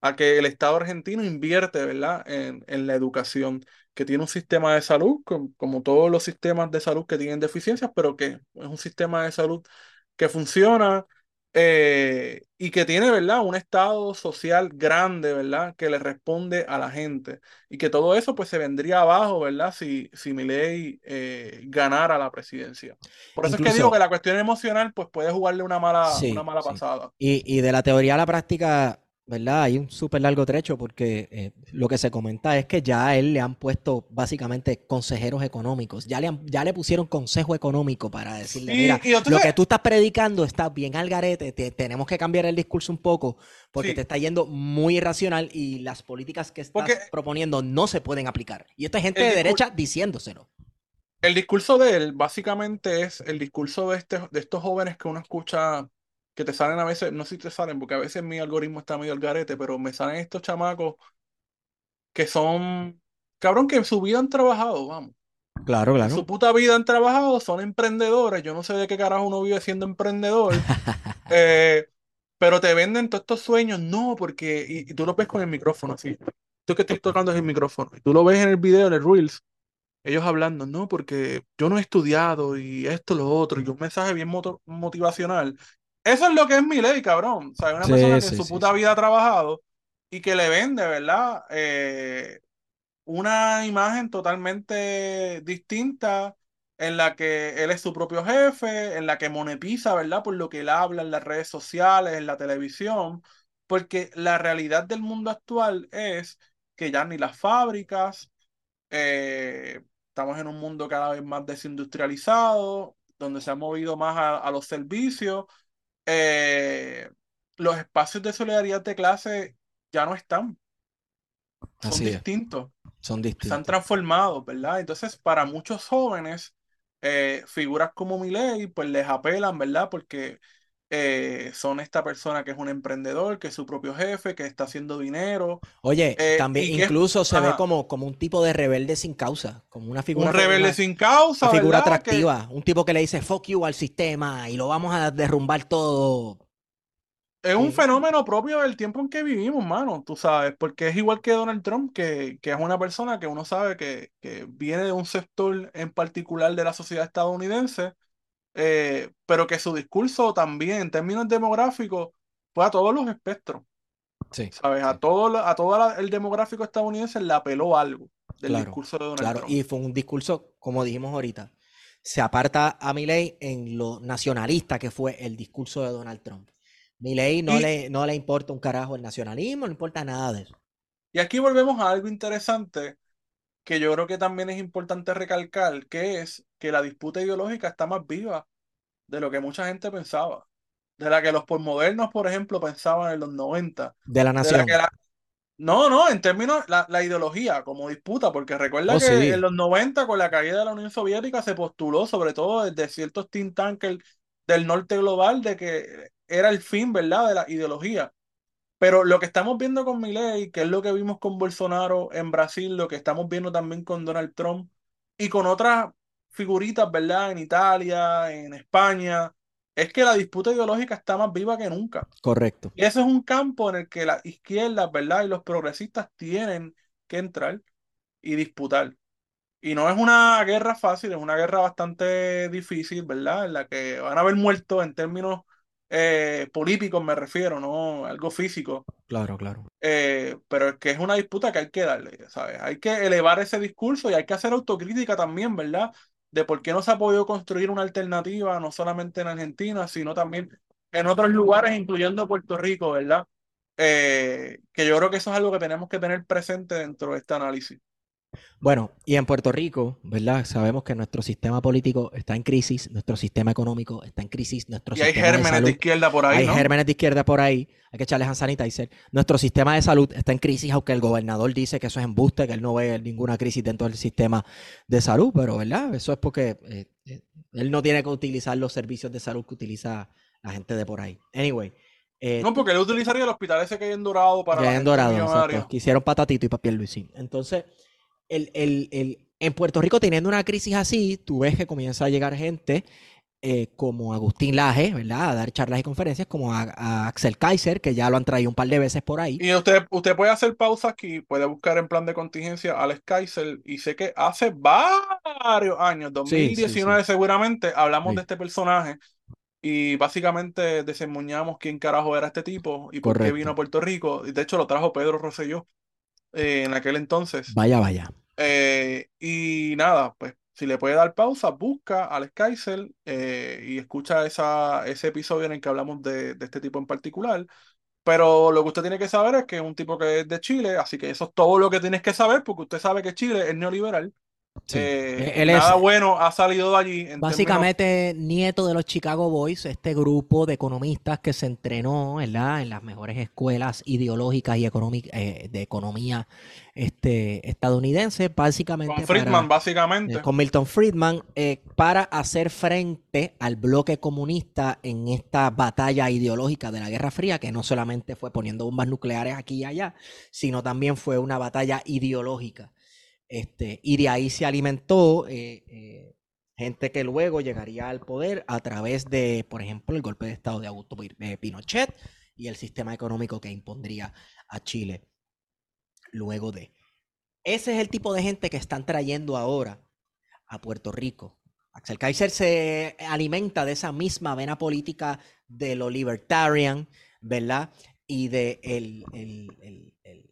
a que el Estado argentino invierte, ¿verdad? En, en la educación, que tiene un sistema de salud, com- como todos los sistemas de salud que tienen deficiencias, pero que es un sistema de salud que funciona eh, y que tiene, ¿verdad? Un estado social grande, ¿verdad? Que le responde a la gente. Y que todo eso pues se vendría abajo, ¿verdad? Si, si Milei eh, ganara la presidencia. Por eso es que digo Incluso- que la cuestión emocional pues puede jugarle una mala, Sí, una mala sí. pasada. Y, y de la teoría a la práctica, ¿verdad? Hay un súper largo trecho porque eh, lo que se comenta es que ya a él le han puesto básicamente consejeros económicos. Ya le, han- ya le pusieron consejo económico para decirle, Y- mira, y lo que tú estás predicando está bien al garete, te- tenemos que cambiar el discurso un poco porque Sí. te está yendo muy irracional y las políticas que estás Porque- proponiendo no se pueden aplicar. Y esta es gente de derecha diciéndoselo. El discurso de él básicamente es el discurso de, este, de estos jóvenes que uno escucha, que te salen a veces, no sé si te salen, porque a veces mi algoritmo está medio al garete, pero me salen estos chamacos que son, cabrón, que en su vida han trabajado, vamos. Claro, En su puta vida han trabajado, son emprendedores. Yo no sé de qué carajo uno vive siendo emprendedor. eh, pero te venden todos estos sueños. No, porque. Y, y tú lo ves con el micrófono así. Tú que estoy tocando es el micrófono. Y tú lo ves en el video, en el Reels. Ellos hablando, no, porque yo no he estudiado y esto, lo otro. Y un mensaje bien motivacional. Eso es lo que es mi ley, cabrón. O sea, una Sí, persona que sí, en su sí, puta vida ha trabajado y que le vende, ¿verdad? Eh, una imagen totalmente distinta en la que él es su propio jefe, en la que monetiza, ¿verdad? Por lo que él habla en las redes sociales, en la televisión, porque la realidad del mundo actual es que ya ni las fábricas, eh, estamos en un mundo cada vez más desindustrializado, donde se ha movido más a, a los servicios, eh, los espacios de solidaridad de clase ya no están, son Así distintos son se han distintos. transformado, ¿verdad? Entonces, para muchos jóvenes, eh, figuras como Milei, pues les apelan, ¿verdad? Porque eh, son esta persona que es un emprendedor, que es su propio jefe, que está haciendo dinero, Oye, eh, también es- incluso se ve como, como un tipo de rebelde sin causa, como una figura, un rebelde una- sin causa, una figura ¿verdad? Que atractiva, un tipo que le dice fuck you al sistema y lo vamos a derrumbar todo. es un Sí. fenómeno propio del tiempo en que vivimos, mano, tú sabes, porque es igual que Donald Trump, que, que es una persona que uno sabe que, que viene de un sector en particular de la sociedad estadounidense eh, pero que su discurso también en términos demográficos fue a todos los espectros, Sí, ¿sabes? A sí, todo, la- a todo la- el demográfico estadounidense le apeló algo del Claro, discurso de Donald claro. Trump. Y fue un discurso, como dijimos ahorita, se aparta a Milei en lo nacionalista que fue el discurso de Donald Trump. Milei no Y- le, no le importa un carajo el nacionalismo, no importa nada de eso. Y aquí volvemos a algo interesante que yo creo que también es importante recalcar, que es que la disputa ideológica está más viva de lo que mucha gente pensaba. De la que los postmodernos, por ejemplo, pensaban en los 90. De la De la nación. la- No, no, en términos la, la ideología como disputa, porque recuerda Oh, que sí. en los 90 con la caída de la Unión Soviética se postuló sobre todo desde ciertos think tanks del norte global de que era el fin, ¿verdad?, de la ideología. Pero lo que estamos viendo con Milei, que es lo que vimos con Bolsonaro en Brasil, lo que estamos viendo también con Donald Trump y con otras figuritas, ¿verdad?, en Italia, en España, es que la disputa ideológica está más viva que nunca. Correcto. Y ese es un campo en el que las izquierdas, ¿verdad? Y los progresistas tienen que entrar y disputar. Y no es una guerra fácil, es una guerra bastante difícil, ¿verdad? En la que van a haber muertos en términos eh, políticos, me refiero, no algo físico. Claro, claro. Eh, pero es que es una disputa que hay que darle, ¿sabes? Hay que elevar ese discurso y hay que hacer autocrítica también, ¿verdad? De por qué no se ha podido construir una alternativa, no solamente en Argentina, sino también en otros lugares, incluyendo Puerto Rico, ¿verdad? Eh, que yo creo que eso es algo que tenemos que tener presente dentro de este análisis. Bueno, y en Puerto Rico, ¿verdad? Sabemos que nuestro sistema político está en crisis, nuestro sistema económico está en crisis, nuestro y hay sistema de gérmenes salud, de izquierda por ahí, hay ¿no? gérmenes de izquierda por ahí, hay que echarles hand sanitizer. Nuestro sistema de salud está en crisis, aunque el gobernador dice que eso es embuste, que él no ve ninguna crisis dentro del sistema de salud, pero ¿verdad? Eso es porque eh, eh, él no tiene que utilizar los servicios de salud que utiliza la gente de por ahí. Anyway. eh, No, porque él utilizaría el hospital ese que hay en Dorado para ya la en Dorado, exacto, que hicieron patatito y papel Luisín. Entonces, el, el- el- en Puerto Rico teniendo una crisis así, tú ves que comienza a llegar gente eh, como Agustín Laje, ¿verdad? A dar charlas y conferencias, como a, a Axel Kaiser, que ya lo han traído un par de veces por ahí. Y usted, usted puede hacer pausa aquí, puede buscar en plan de contingencia a Alex Kaiser y sé que hace varios años, Sí, sí, 2019 seguramente, hablamos Sí. de este personaje y básicamente desembuñamos quién carajo era este tipo y por qué vino a Puerto Rico. De hecho lo trajo Pedro Rosselló eh, en aquel entonces. Vaya, vaya. Eh, y nada, pues si le puede dar pausa, busca a Alex Kaiser eh, y escucha esa, ese episodio en el que hablamos de, de este tipo en particular. Pero lo que usted tiene que saber es que es un tipo que es de Chile, así que eso es todo lo que tienes que saber, porque usted sabe que Chile es neoliberal. Sí. Eh, Él es nada bueno ha salido de allí. términos- básicamente nieto de los Chicago Boys, este grupo de economistas que se entrenó ¿verdad? en las mejores escuelas ideológicas y económic- eh, de economía este, estadounidense, básicamente con para- Friedman, básicamente. eh, con Milton Friedman, eh, para hacer frente al bloque comunista en esta batalla ideológica de la Guerra Fría, que no solamente fue poniendo bombas nucleares aquí y allá, sino también fue una batalla ideológica. Este, y de ahí se alimentó eh, eh, gente que luego llegaría al poder a través de, por ejemplo, el golpe de Estado de Augusto Pi- Pinochet y el sistema económico que impondría a Chile luego de. Ese es el tipo de gente que están trayendo ahora a Puerto Rico. Axel Kaiser se alimenta de esa misma vena política de lo libertarian, ¿verdad? Y de el- el- el-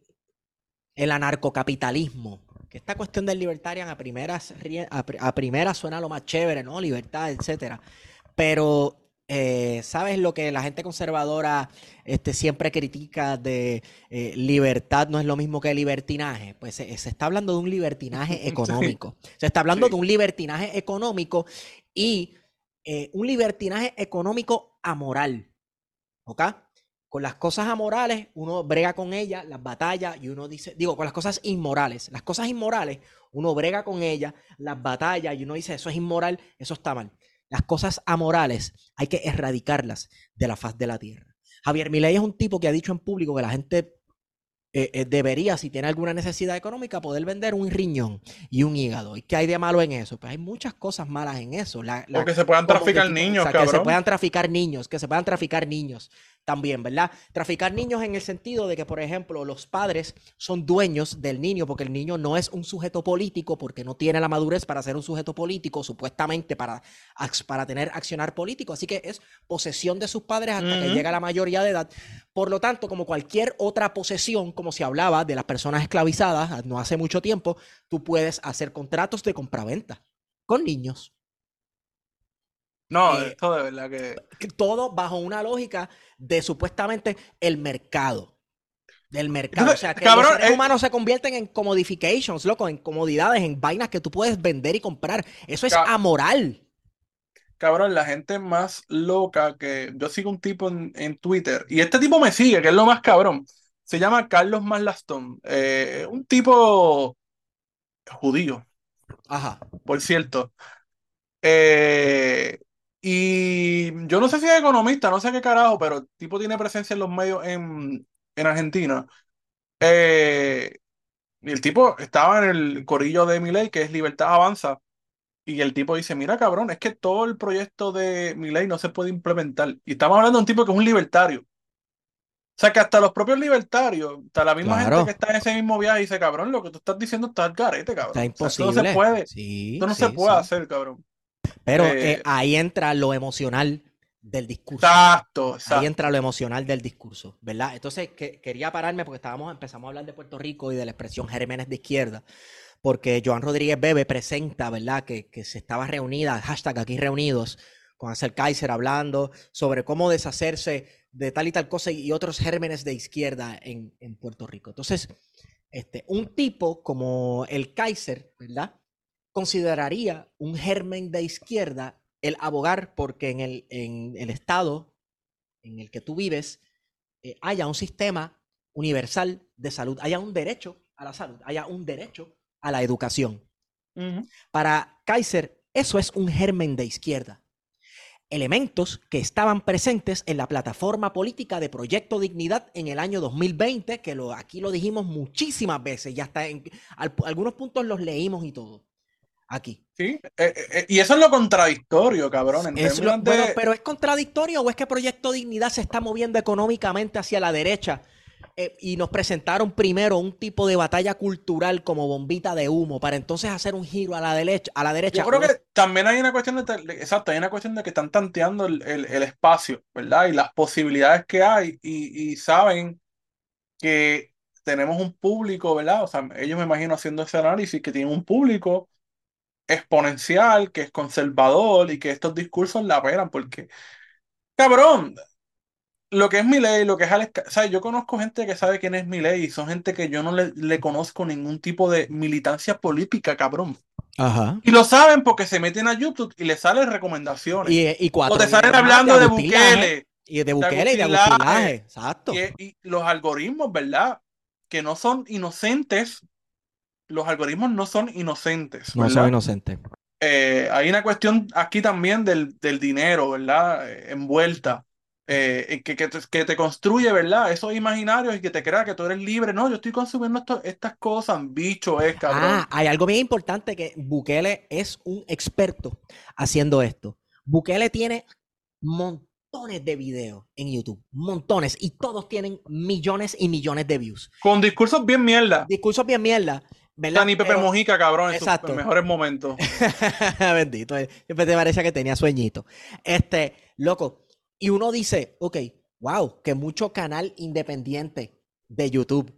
el anarcocapitalismo. Que esta cuestión del libertarian a primeras, a, pri- a primeras suena lo más chévere, ¿no? Libertad, etcétera. Pero, eh, ¿sabes lo que la gente conservadora este, siempre critica de eh, libertad no es lo mismo que libertinaje? Pues se, se está hablando de un libertinaje Sí. económico. Se está hablando Sí. de un libertinaje económico y eh, un libertinaje económico amoral. ¿Ok? Con las cosas amorales, uno brega con ellas, las batalla y uno dice, digo, con las cosas inmorales. Las cosas inmorales, uno brega con ellas, las batalla y uno dice, eso es inmoral, eso está mal. Las cosas amorales hay que erradicarlas de la faz de la tierra. Javier Milei es un tipo que ha dicho en público que la gente eh, eh, debería, si tiene alguna necesidad económica, poder vender un riñón y un hígado. ¿Y qué hay de malo en eso? Pues hay muchas cosas malas en eso. La, la O que se puedan traficar niños, o sea, que se cabrón. puedan traficar niños, que se puedan traficar niños también, ¿verdad? Traficar niños en el sentido de que, por ejemplo, los padres son dueños del niño porque el niño no es un sujeto político, porque no tiene la madurez para ser un sujeto político, supuestamente para, para tener accionar político. Así que es posesión de sus padres hasta que llega a la mayoría de edad. Por lo tanto, como cualquier otra posesión, como se hablaba de las personas esclavizadas no hace mucho tiempo, tú puedes hacer contratos de compraventa con niños. No, eh, esto de verdad que. todo bajo una lógica de supuestamente el mercado. Del mercado. Entonces, o sea, que cabrón, los seres eh, humanos se convierten en commodifications, loco, en comodidades, en vainas que tú puedes vender y comprar. Eso es amoral. Cabrón, la gente más loca que yo sigo un tipo en, en Twitter y este tipo me sigue, que es lo más cabrón. Se llama Carlos Maslastón, eh, un tipo judío, Ajá. por cierto. Eh, y yo no sé si es economista, no sé qué carajo, pero el tipo tiene presencia en los medios en, en Argentina. Eh, y el tipo estaba en el corillo de Milei, que es Libertad Avanza. Y el tipo dice, mira cabrón, es que todo el proyecto de Milei no se puede implementar. Y estamos hablando de un tipo que es un libertario. O sea que hasta los propios libertarios, hasta la misma Claro. gente que está en ese mismo viaje dice, cabrón, lo que tú estás diciendo está al garete, cabrón. Está O sea, esto no imposible. se puede, Sí, esto no sí, se puede sí. hacer, cabrón. Pero Eh, eh, ahí entra lo emocional del discurso. Exacto, exacto. Ahí entra lo emocional del discurso, ¿verdad? Entonces, que, quería pararme porque estábamos, empezamos a hablar de Puerto Rico y de la expresión Gérmenes de izquierda, porque Joan Rodríguez Bebe presenta, ¿verdad? Que, que se estaba reunida, hashtag aquí reunidos, con Ansel Kaiser hablando sobre cómo deshacerse de tal y tal cosa y otros gérmenes de izquierda en, en Puerto Rico. Entonces, este, un tipo como el Kaiser, ¿verdad? Consideraría un germen de izquierda el abogar porque en el, en el estado en el que tú vives eh, haya un sistema universal de salud, haya un derecho a la salud, haya un derecho a la educación. Para Kaiser, eso es un germen de izquierda. Elementos que estaban presentes en la plataforma política de Proyecto Dignidad en el año 2020, que lo, aquí lo dijimos muchísimas veces, ya está en al- algunos puntos los leímos y todo. Aquí. Sí, eh, eh, eh, y eso es lo contradictorio, cabrón. En Es lo- de- bueno, pero es contradictorio o es que Proyecto Dignidad se está moviendo económicamente hacia la derecha Eh, y nos presentaron primero un tipo de batalla cultural como bombita de humo para entonces hacer un giro a la derecha. A la derecha. Yo creo ¿O es- que también hay una cuestión de, de- exacto, hay una cuestión de que están tanteando el, el- el espacio, ¿verdad? Y las posibilidades que hay y, y saben que tenemos un público, ¿verdad? O sea, ellos me imagino haciendo ese análisis que tienen un público exponencial, que es conservador y que estos discursos la pelan porque, cabrón, lo que es Milei, lo que es Alex, o sea, yo conozco gente que sabe quién es Milei y son gente que yo no le, le conozco ningún tipo de militancia política, cabrón. Ajá. Y lo saben porque se meten a YouTube y les salen recomendaciones. Y, y cuatro o te salen hablando de Bukele. Y de Bukele y de. Exacto. Y, y los algoritmos, ¿verdad? Que no son inocentes. Los algoritmos no son inocentes. No ¿verdad? soy inocente. Eh, hay una cuestión aquí también del, del dinero, ¿verdad? Eh, envuelta. eh, que, que te, que te construye, ¿verdad? Esos imaginarios y que te crea que tú eres libre. No, yo estoy consumiendo esto- estas cosas. Bicho es, cabrón. Ah, hay algo bien importante que Bukele es un experto haciendo esto. Bukele tiene montones de videos en YouTube, montones, y todos tienen millones y millones de views. Con discursos bien mierda. Discursos bien mierda, ¿verdad? Ni Pepe Pero- Mojica, cabrón, en sus Exacto. mejores momentos. Bendito, eh, siempre te parecía que tenía sueñito. Este, loco, y uno dice, ok, wow, que mucho canal independiente de YouTube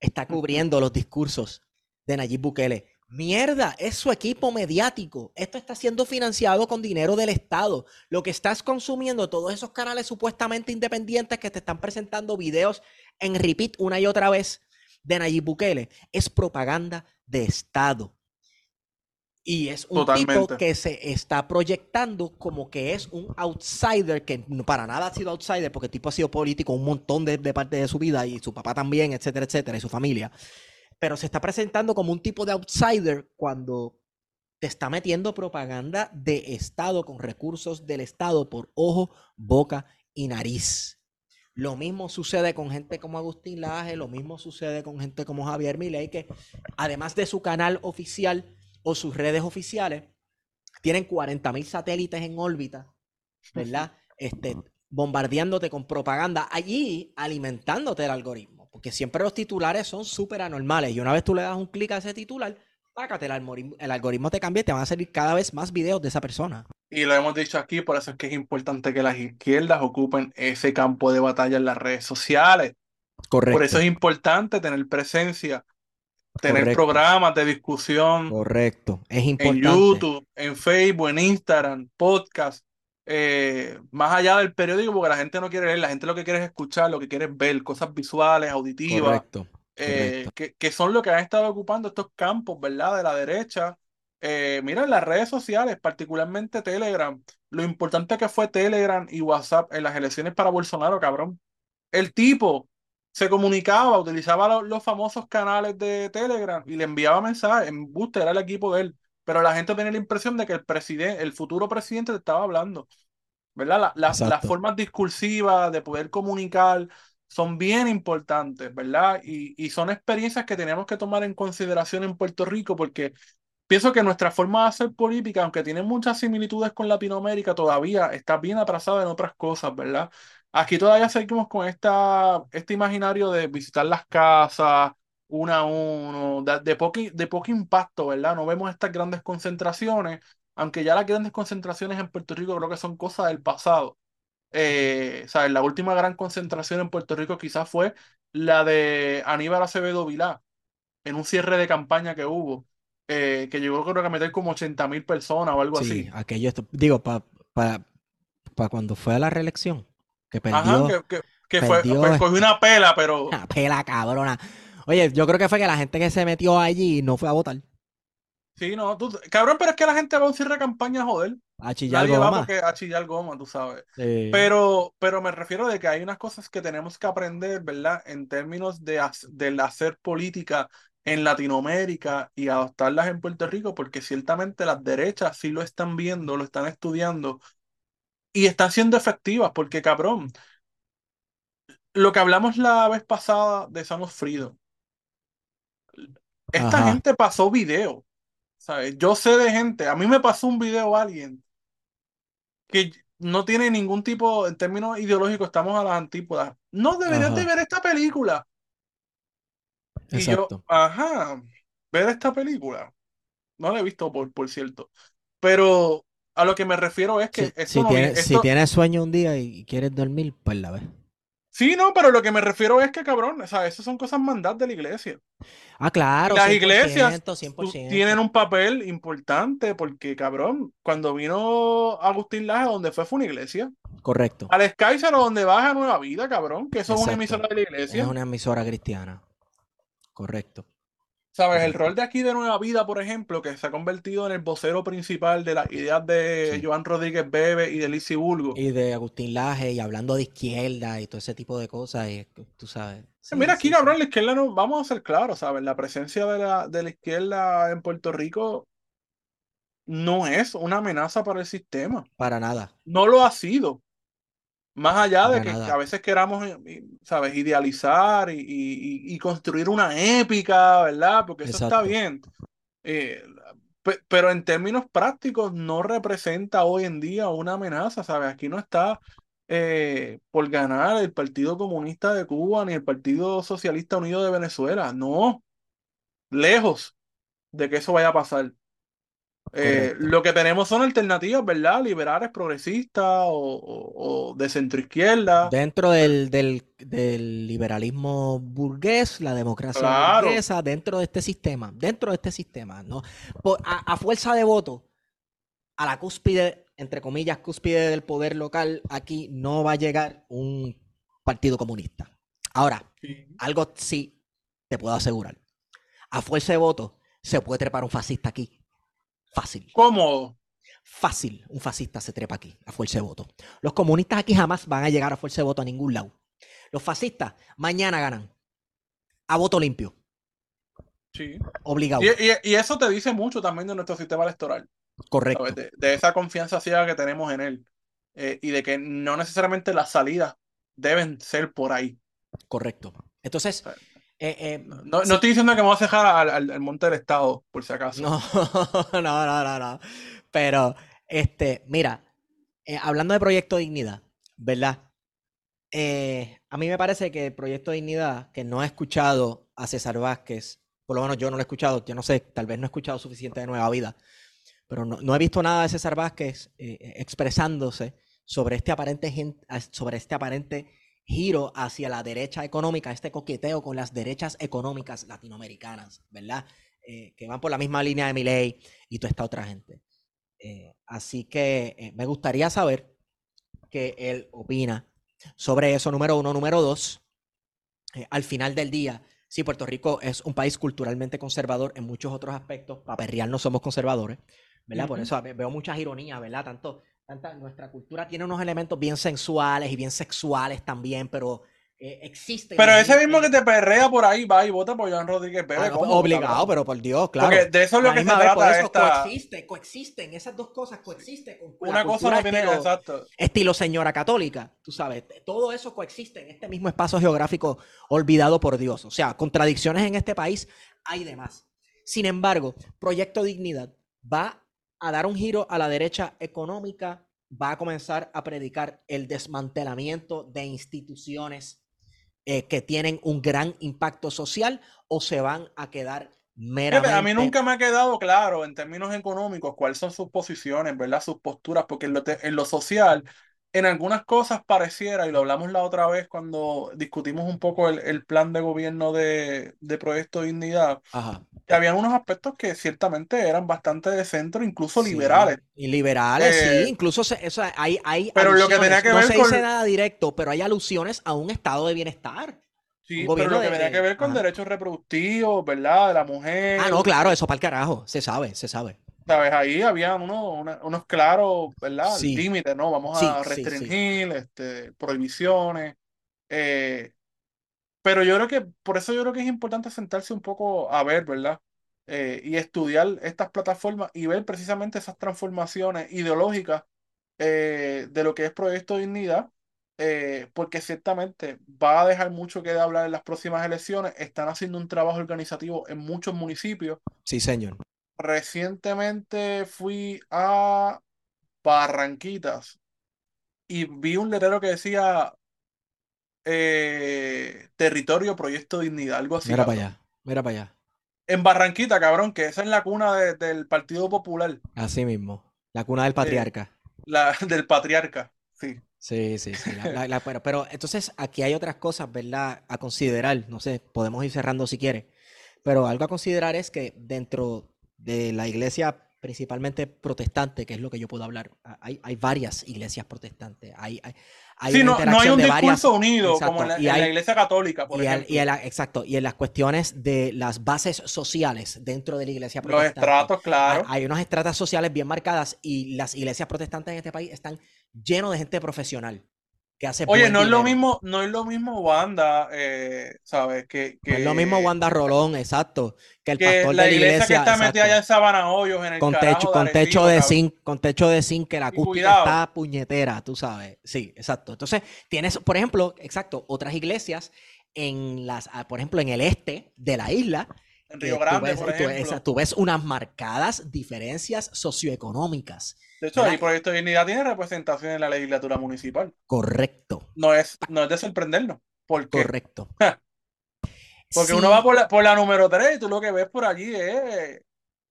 está cubriendo los discursos de Nayib Bukele. Mierda, es su equipo mediático. Esto está siendo financiado con dinero del Estado. Lo que estás consumiendo, todos esos canales supuestamente independientes que te están presentando videos en repeat una y otra vez de Nayib Bukele, es propaganda de Estado. Y es un tipo que se está proyectando como que es un outsider, que no- para nada ha sido outsider, porque el tipo ha sido político un montón de, de parte de su vida y su papá también, etcétera, etcétera, y su familia. Pero se está presentando como un tipo de outsider cuando te está metiendo propaganda de Estado con recursos del Estado por ojo, boca y nariz. Lo mismo sucede con gente como Agustín Laje, lo mismo sucede con gente como Javier Milei, que además de su canal oficial o sus redes oficiales, tienen 40 mil satélites en órbita, ¿verdad? Este, bombardeándote con propaganda allí, alimentándote el algoritmo, porque siempre los titulares son súper anormales y una vez tú le das un clic a ese titular, pácate, el algoritmo, el algoritmo te cambia y te van a salir cada vez más videos de esa persona. Y lo hemos dicho aquí, por eso es que es importante que las izquierdas ocupen ese campo de batalla en las redes sociales. Correcto. Por eso es importante tener presencia, tener Correcto. programas de discusión Correcto. Es en importante. YouTube, en Facebook, en Instagram, podcast, eh, más allá del periódico, porque la gente no quiere leer, la gente lo que quiere es escuchar, lo que quiere es ver cosas visuales, auditivas. Correcto. Eh, que, que son lo que han estado ocupando estos campos, ¿verdad? De la derecha. Eh, mira, en las redes sociales, particularmente Telegram, lo importante que fue Telegram y WhatsApp en las elecciones para Bolsonaro, cabrón. El tipo se comunicaba, utilizaba lo- los, famosos canales de Telegram y le enviaba mensajes. En Buster era el equipo de él. Pero la gente tenía la impresión de que el presidente, el futuro presidente te estaba hablando. ¿Verdad? La- la- las formas discursivas de poder comunicar son bien importantes, ¿verdad? Y, y son experiencias que tenemos que tomar en consideración en Puerto Rico porque pienso que nuestra forma de hacer política, aunque tiene muchas similitudes con Latinoamérica, todavía está bien atrasada en otras cosas, ¿verdad? Aquí todavía seguimos con esta, este imaginario de visitar las casas una a uno, de, de poco, de poco impacto, ¿verdad? No vemos estas grandes concentraciones, aunque ya las grandes concentraciones en Puerto Rico creo que son cosas del pasado. Eh, ¿sabes? La última gran concentración en Puerto Rico quizás fue la de Aníbal Acevedo Vilá, en un cierre de campaña que hubo, eh, que llegó creo que a meter como 80 mil personas o algo Sí, así. aquello, esto- digo, para cuando fue a la reelección, que Ajá, perdió, que, que, que fue, pues, cogió una pela, pero una pela cabrona. Oye, yo creo que fue que la gente que se metió allí no fue a votar, sí, no, tú- cabrón, pero es que la gente va a un cierre de campaña, joder. A chillar Nadie va goma. porque a chillar goma, tú sabes. Sí. Pero, pero me refiero de que hay unas cosas que tenemos que aprender, ¿verdad? En términos de del hacer política en Latinoamérica y adoptarlas en Puerto Rico, porque ciertamente las derechas sí lo están viendo, lo están estudiando y están siendo efectivas, porque cabrón, lo que hablamos la vez pasada de Sanos Frido, esta Ajá. gente pasó video, ¿sabes? Yo sé de gente, a mí me pasó un video a alguien que no tiene ningún tipo, en términos ideológicos, estamos a las antípodas. No deberías de ver esta película. Y yo, Exacto. ajá, ver esta película. No la he visto, por, por cierto. Pero a lo que me refiero es que Si, si no tienes, viene- si esto- tienes sueño un día y quieres dormir, pues la ves. Sí, no, pero lo que me refiero es que, cabrón, o sea, esas son cosas mandadas de la iglesia. Ah, claro, Las 100%, iglesias 100%. tienen un papel importante porque, cabrón, cuando vino Agustín Laje, donde fue, fue una iglesia. Correcto. Alex Kaiser, donde vas a Nueva Vida, cabrón, que eso es una emisora de la Es iglesia. una emisora cristiana. Correcto. ¿Sabes? El rol de aquí de Nueva Vida, por ejemplo, que se ha convertido en el vocero principal de las ideas de Sí. Joan Rodríguez Bebe y de Lizzie Bulgo. Y de Agustín Laje y hablando de izquierda y todo ese tipo de cosas, y tú sabes. Sí, Mira, aquí, sí, cabrón, la izquierda no, vamos a ser claros, ¿sabes? La presencia de la, de la izquierda en Puerto Rico no es una amenaza para el sistema. Para nada. No lo ha sido. Más allá de que a veces queramos, eh, ¿sabes? Idealizar y, y- y- y construir una épica, ¿verdad? Porque eso está bien. Eh, pe- pero en términos prácticos no representa hoy en día una amenaza, ¿sabes? Aquí no está eh, por ganar el Partido Comunista de Cuba ni el Partido Socialista Unido de Venezuela. No, lejos de que eso vaya a pasar. Eh, lo que tenemos son alternativas, ¿verdad? Liberales, progresistas o, o- o de centroizquierda. Dentro del, del, del liberalismo burgués, la democracia Claro. burguesa, dentro de este sistema, dentro de este sistema, ¿no? Por- a, a fuerza de voto, a la cúspide, entre comillas, cúspide del poder local, aquí no va a llegar un partido comunista. Ahora, Sí. algo sí te puedo asegurar. A fuerza de voto se puede trepar un fascista aquí. Fácil. Cómodo. Fácil, un fascista se trepa aquí, a fuerza de voto. Los comunistas aquí jamás van a llegar a fuerza de voto a ningún lado. Los fascistas mañana ganan. A voto limpio, Sí. obligado. Y, y- y eso te dice mucho también de nuestro sistema electoral, Correcto. de esa confianza ciega que tenemos en él. Eh, y de que no necesariamente las salidas deben ser por ahí. Correcto. Entonces, eh, eh, No, estoy diciendo que me voy a dejar al, al- al monte del Estado, por si acaso. No, no, no, no, no. Pero, este, mira, eh, hablando de Proyecto Dignidad, ¿verdad? A mí me parece que el Proyecto Dignidad, que no he escuchado a César Vázquez, por lo menos yo no lo he escuchado, yo no sé, tal vez no he escuchado suficiente de Nueva Vida, pero no, no he visto nada de César Vázquez expresándose sobre este aparente sobre este aparente giro hacia la derecha económica, este coqueteo con las derechas económicas latinoamericanas, ¿verdad? Eh, que van por la misma línea de Milei y toda esta otra gente. Eh, así que eh, me gustaría saber qué él opina sobre eso, número uno. Número dos, eh, al final del día, sí, Puerto Rico es un país culturalmente conservador en muchos otros aspectos. Para perrear no somos conservadores, ¿verdad? Por Ujú. eso ve- veo muchas ironías, ¿verdad? Tanto, tanta, nuestra cultura tiene unos elementos bien sensuales y bien sexuales también, pero eh, existen. Pero ese mismo que te perrea por ahí va y vota por Joan Rodríguez Bebe. Ah, no, cómodo, obligado, cabrón. pero por Dios, claro. Porque de eso es lo que se vez, por trata eso esta. coexiste, coexisten, esas dos cosas coexisten con Una cosa no tiene estilo, exacto. estilo señora católica, tú sabes, todo eso coexiste en este mismo espacio geográfico olvidado por Dios. O sea, contradicciones en este país hay de más. Sin embargo, Proyecto Dignidad va a dar un giro a la derecha económica, va a comenzar a predicar el desmantelamiento de instituciones eh, que tienen un gran impacto social o se van a quedar meramente... a mí nunca me ha quedado claro en términos económicos cuáles son sus posiciones, ¿verdad? Sus posturas, porque en lo, te- en lo social en algunas cosas pareciera, y lo hablamos la otra vez cuando discutimos un poco el, el plan de gobierno de, de Proyecto Dignidad, Ajá. que habían unos aspectos que ciertamente eran bastante de centro, incluso Sí, liberales. Y liberales, Eh, sí. Incluso se- eso, hay, hay Pero lo que tenía que no ver con- nada directo, pero hay alusiones a un estado de bienestar. Sí, pero lo que tenía de- que ver con ajá. derechos reproductivos, ¿verdad? De la mujer. Ah, no, claro, eso para el carajo. Se sabe, se sabe. ¿Sabes? Ahí había uno- una- unos claros, ¿verdad? Sí. Límites, ¿no? Vamos Sí, a sí. restringir, este, prohibiciones. eh, pero yo creo que, por eso yo creo que es importante sentarse un poco a ver, ¿verdad? Eh, y estudiar estas plataformas y ver precisamente esas transformaciones ideológicas eh, de lo que es Proyecto Dignidad, eh, porque ciertamente va a dejar mucho que de hablar en las próximas elecciones. Están haciendo un trabajo organizativo en muchos municipios. Sí, señor. Recientemente fui a Barranquitas y vi un letrero que decía eh, Territorio Proyecto Dignidad, algo así. Mira para allá, mira para allá. En Barranquita, cabrón, que esa es la cuna de- del Partido Popular, Así mismo. La cuna del patriarca. la, del patriarca. Sí. Sí, sí, sí. la- la- la- pero, pero entonces aquí hay otras cosas, ¿verdad? A considerar. No sé, podemos ir cerrando si quiere. Pero algo a considerar es que dentro de la iglesia principalmente protestante, que es lo que yo puedo hablar, a- hay, hay varias iglesias protestantes. Hay, hay, hay Sí, no, no hay un de varias. discurso unido Exacto, como en la, y en la Iglesia Católica, por y, ejemplo. y exacto, y en las cuestiones de las bases sociales dentro de la iglesia Los protestante. estratos, Hay, claro. hay unas estratas sociales bien marcadas y las iglesias protestantes en este país están llenos de gente profesional que hace Oye, no es lo mismo, no es lo mismo Wanda, eh, ¿sabes? Que, No es lo mismo Wanda Rolón, exacto, que el que pastor la de la iglesia, iglesia, que está metida allá en Sabana Hoyos, en el con techo, con techo de zinc, con techo de zinc, que la cuidado. está puñetera, tú sabes. Sí, exacto. Entonces, tienes, por ejemplo, exacto, otras iglesias en las, ah, por ejemplo, en el este de la isla, En Río tú Grande, ves, por tú, ejemplo. esa- tú ves unas marcadas diferencias socioeconómicas. De hecho, ¿verdad? ahí Proyecto de Dignidad tiene representación en la legislatura municipal. Correcto, No es, no es de sorprendernos. ¿Por qué? correcto. Porque Sí, uno va por la, por la número 3 y tú lo que ves por allí es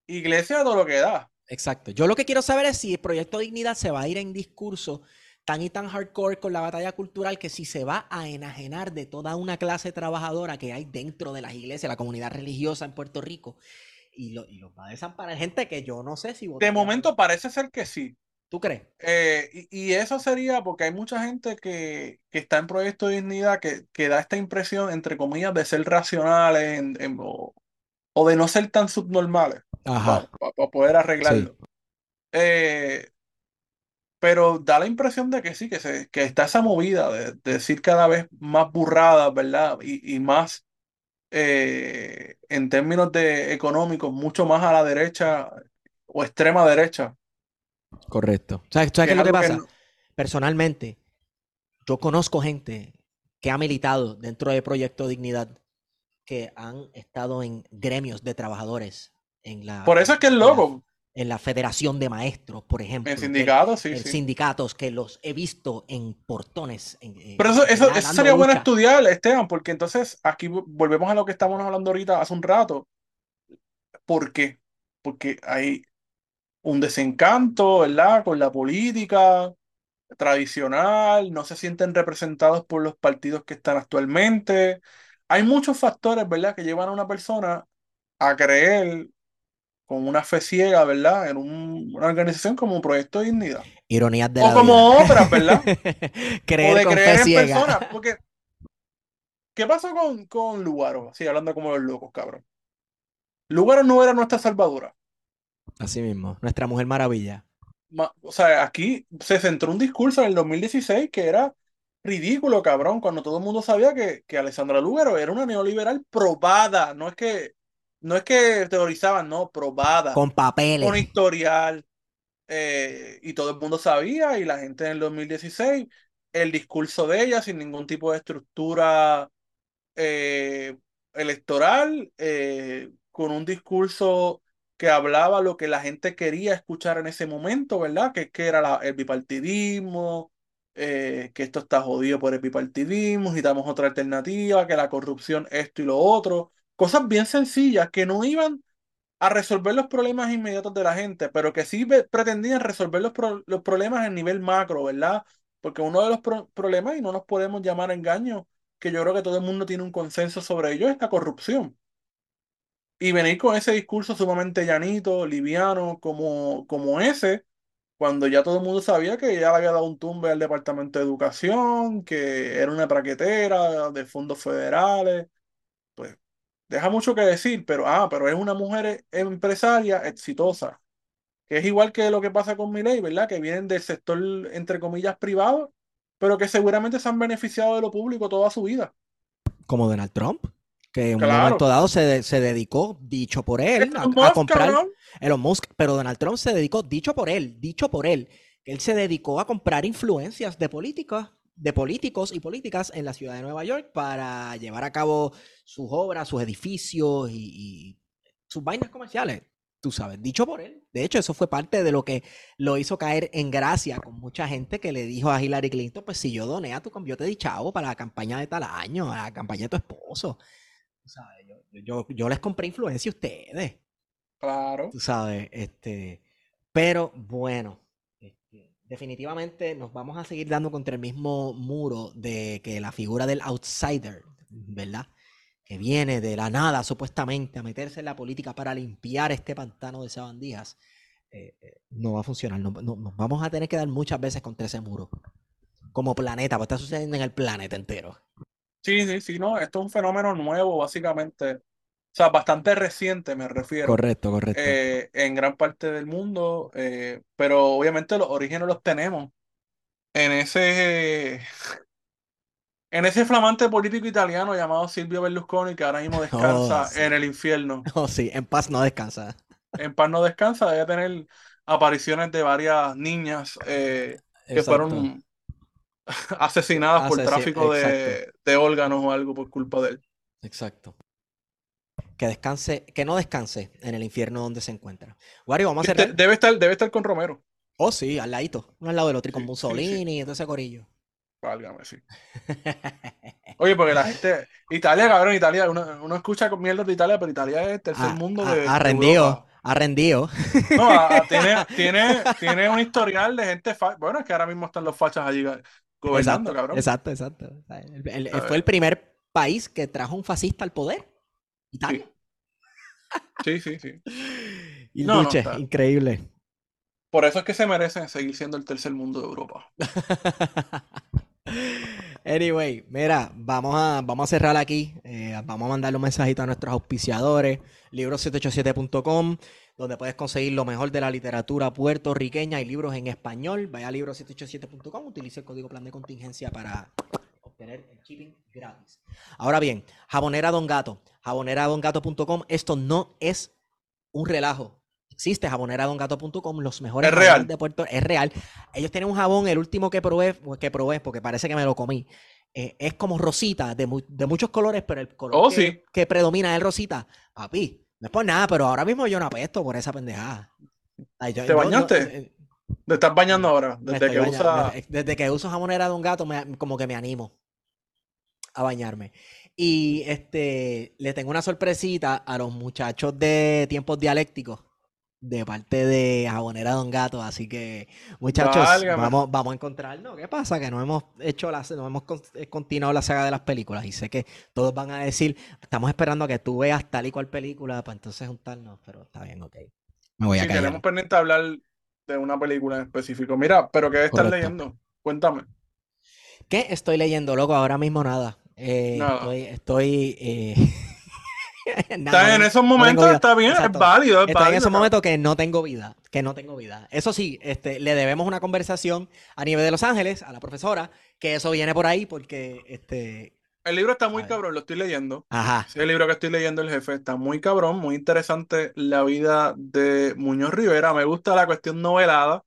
iglesia todo lo que da. Exacto. Yo lo que quiero saber es si el Proyecto Dignidad se va a ir en discurso tan y tan hardcore con la batalla cultural que si se va a enajenar de toda una clase trabajadora que hay dentro de las iglesias, la comunidad religiosa en Puerto Rico, y, lo, y los va a desamparar. Gente que yo no sé si De momento parece ser que sí. ¿Tú crees? Eh, y, y eso sería porque hay mucha gente que, que está en Proyecto de Dignidad que, que da esta impresión, entre comillas, de ser racionales en- en- o, o de no ser tan subnormales para poder arreglarlo. Eh, pero da la impresión de que sí, que, se, que está esa movida de, de decir cada vez más burradas, ¿verdad? Y, y más eh, en términos de económicos, mucho más a la derecha o extrema derecha. Correcto. ¿Sabes, sabes qué es lo que pasa? Personalmente, yo conozco gente que ha militado dentro de Proyecto Dignidad que han estado en gremios de trabajadores en la, Por eso es que es loco. En la Federación de Maestros, por ejemplo. En sindicatos, sí, en sí. sindicatos que los he visto en portones. en- eh, Pero eso, eso, eso sería bueno estudiar, Esteban, porque entonces aquí vo- volvemos a lo que estábamos hablando ahorita hace un rato. ¿Por qué? Porque hay un desencanto, ¿verdad? Con la política tradicional, no se sienten representados por los partidos que están actualmente. Hay muchos factores, ¿verdad?, que llevan a una persona a creer con una fe ciega, ¿verdad?, en un- una organización como Proyecto de Dignidad. Ironías de O la como vida. otras, ¿verdad? Creer o de con creer fe en ciega. personas. Porque, ¿qué pasó con, con Lugaro? Así, hablando como los locos, cabrón. Lugaro no era nuestra salvadora. Así mismo, nuestra Mujer Maravilla. Ma- O sea, aquí se centró un discurso en el 2016 que era ridículo, cabrón, cuando todo el mundo sabía que, que Alessandra Lugaro era una neoliberal probada. No es que, no es que teorizaban, no, probada. Con papeles. Con historial. eh, y todo el mundo sabía, y la gente en el 2016, el discurso de ella sin ningún tipo de estructura eh, electoral, eh, con un discurso que hablaba lo que la gente quería escuchar en ese momento, ¿verdad? Que, que era la- el bipartidismo, eh, que esto está jodido por el bipartidismo, necesitamos otra alternativa, que la corrupción, esto y lo otro. Cosas bien sencillas que no iban a resolver los problemas inmediatos de la gente, pero que sí pretendían resolver los, los problemas en nivel macro, ¿verdad? Porque uno de los pro- problemas, y no nos podemos llamar engaño, que yo creo que todo el mundo tiene un consenso sobre ello, es la corrupción. Y venir con ese discurso sumamente llanito, liviano, como, como ese, cuando ya todo el mundo sabía que ya le había dado un tumbe al Departamento de Educación, que era una traquetera de fondos federales, deja mucho que decir, pero, ah, pero es una mujer empresaria exitosa, que es igual que lo que pasa con Milei, ¿verdad? Que vienen del sector, entre comillas, privado, pero que seguramente se han beneficiado de lo público toda su vida. Como Donald Trump, que en un momento dado se, de- se dedicó, dicho por él, a, Elon a comprar cabrón. Elon Musk, pero Donald Trump se dedicó, dicho por él, dicho por él, que él se dedicó a comprar influencias de políticos, de políticos y políticas en la ciudad de Nueva York para llevar a cabo sus obras, sus edificios y, y sus vainas comerciales. Tú sabes, dicho por él. De hecho, eso fue parte de lo que lo hizo caer en gracia con mucha gente que le dijo a Hillary Clinton, pues si yo doné a tu cambio te di chavo para la campaña de tal año, a la campaña de tu esposo. Tú sabes, yo, yo, yo les compré influencia a ustedes Claro. tú sabes, este, pero bueno, definitivamente nos vamos a seguir dando contra el mismo muro de que la figura del outsider, ¿verdad? Que viene de la nada supuestamente a meterse en la política para limpiar este pantano de sabandijas, eh, eh, no va a funcionar. No- no- nos vamos a tener que dar muchas veces contra ese muro. Como planeta, pues está sucediendo en el planeta entero. Sí, sí, sí, no, esto es un fenómeno nuevo, básicamente. O sea, bastante reciente, me refiero. Correcto, correcto. eh, en gran parte del mundo, eh, pero obviamente los orígenes los tenemos en ese, en ese flamante político italiano llamado Silvio Berlusconi, que ahora mismo descansa Oh, sí. en el infierno. Oh, sí, en paz no descansa. En paz no descansa, debe tener apariciones de varias niñas eh, que fueron asesinadas por tráfico de, de órganos o algo por culpa de él. Exacto. Que descanse, que no descanse en el infierno donde se encuentra. Wario, vamos a Este- cerrar. debe estar, debe estar con Romero. Oh, sí, al ladito. Uno al lado del otro, y con Sí, sí, sí. Mussolini y todo ese corillo. Válgame, sí. Oye, porque la gente. Italia, cabrón, Italia. Uno, uno escucha con mierda de Italia, pero Italia es el tercer Ha, mundo ha- de, ha de rendido, Europa. ha rendido. No, a- a- tiene, tiene, tiene un historial de gente. fa- Bueno, es que ahora mismo están los fachas allí gobernando, Exacto, cabrón. exacto, exacto. El- el- fue el primer país que trajo un fascista al poder. Italia. Sí, sí, sí. Y No, está- increíble. Por eso es que se merecen seguir siendo el tercer mundo de Europa. Anyway, mira, vamos a, vamos a cerrar aquí. eh, vamos a mandarle un mensajito a nuestros auspiciadores, libro787.com, donde puedes conseguir lo mejor de la literatura puertorriqueña y libros en español. Vaya a libro787.com, utilice el código plan de contingencia para obtener el shipping gratis. Ahora bien, Jabonera Don Gato, jaboneradongato.com, esto no es un relajo. Existe jaboneradongato.com, los mejores Es real. jabones de Puerto es real. Ellos tienen un jabón, el último que probé, que probé, porque parece que me lo comí. eh, es como rosita, de, mu- de muchos colores, pero el color Oh, que, sí. que predomina es rosita. Papi, no es por nada, pero ahora mismo yo no apesto por esa pendejada. Ay, yo- ¿Te bañaste? eh, Te estás bañando ahora, me desde estoy que bañando, usa. me- desde que uso jamonera de un gato, me- como que me animo a bañarme. Y este le tengo una sorpresita a los muchachos de tiempos dialécticos de parte de Jabonera Don Gato. Así que, muchachos, Válgame. vamos, vamos a encontrarnos. ¿Qué pasa? Que no hemos hecho la, no hemos eh, continuado la saga de las películas. Y sé que todos van a decir, estamos esperando a que tú veas tal y cual película para entonces juntarnos. Pero está bien, ok. Me voy a Sí, callar. tenemos pendiente hablar de una película en específico. Mira, pero ¿qué estás Correcto. leyendo? Cuéntame. ¿Qué estoy leyendo, loco? Ahora mismo nada. Eh, Nada. Estoy, estoy eh, nada, no- en esos momentos, está bien, Exacto. es válido, es Estoy en válido. esos momentos que no tengo vida, que no tengo vida. Eso sí, este, le debemos una conversación a nivel de Los Ángeles, a la profesora, que eso viene por ahí porque, este, El libro está muy cabrón, lo estoy leyendo. ajá, Ese libro que estoy leyendo, El Jefe, está muy cabrón, muy interesante la vida de Muñoz Rivera. Me gusta la cuestión novelada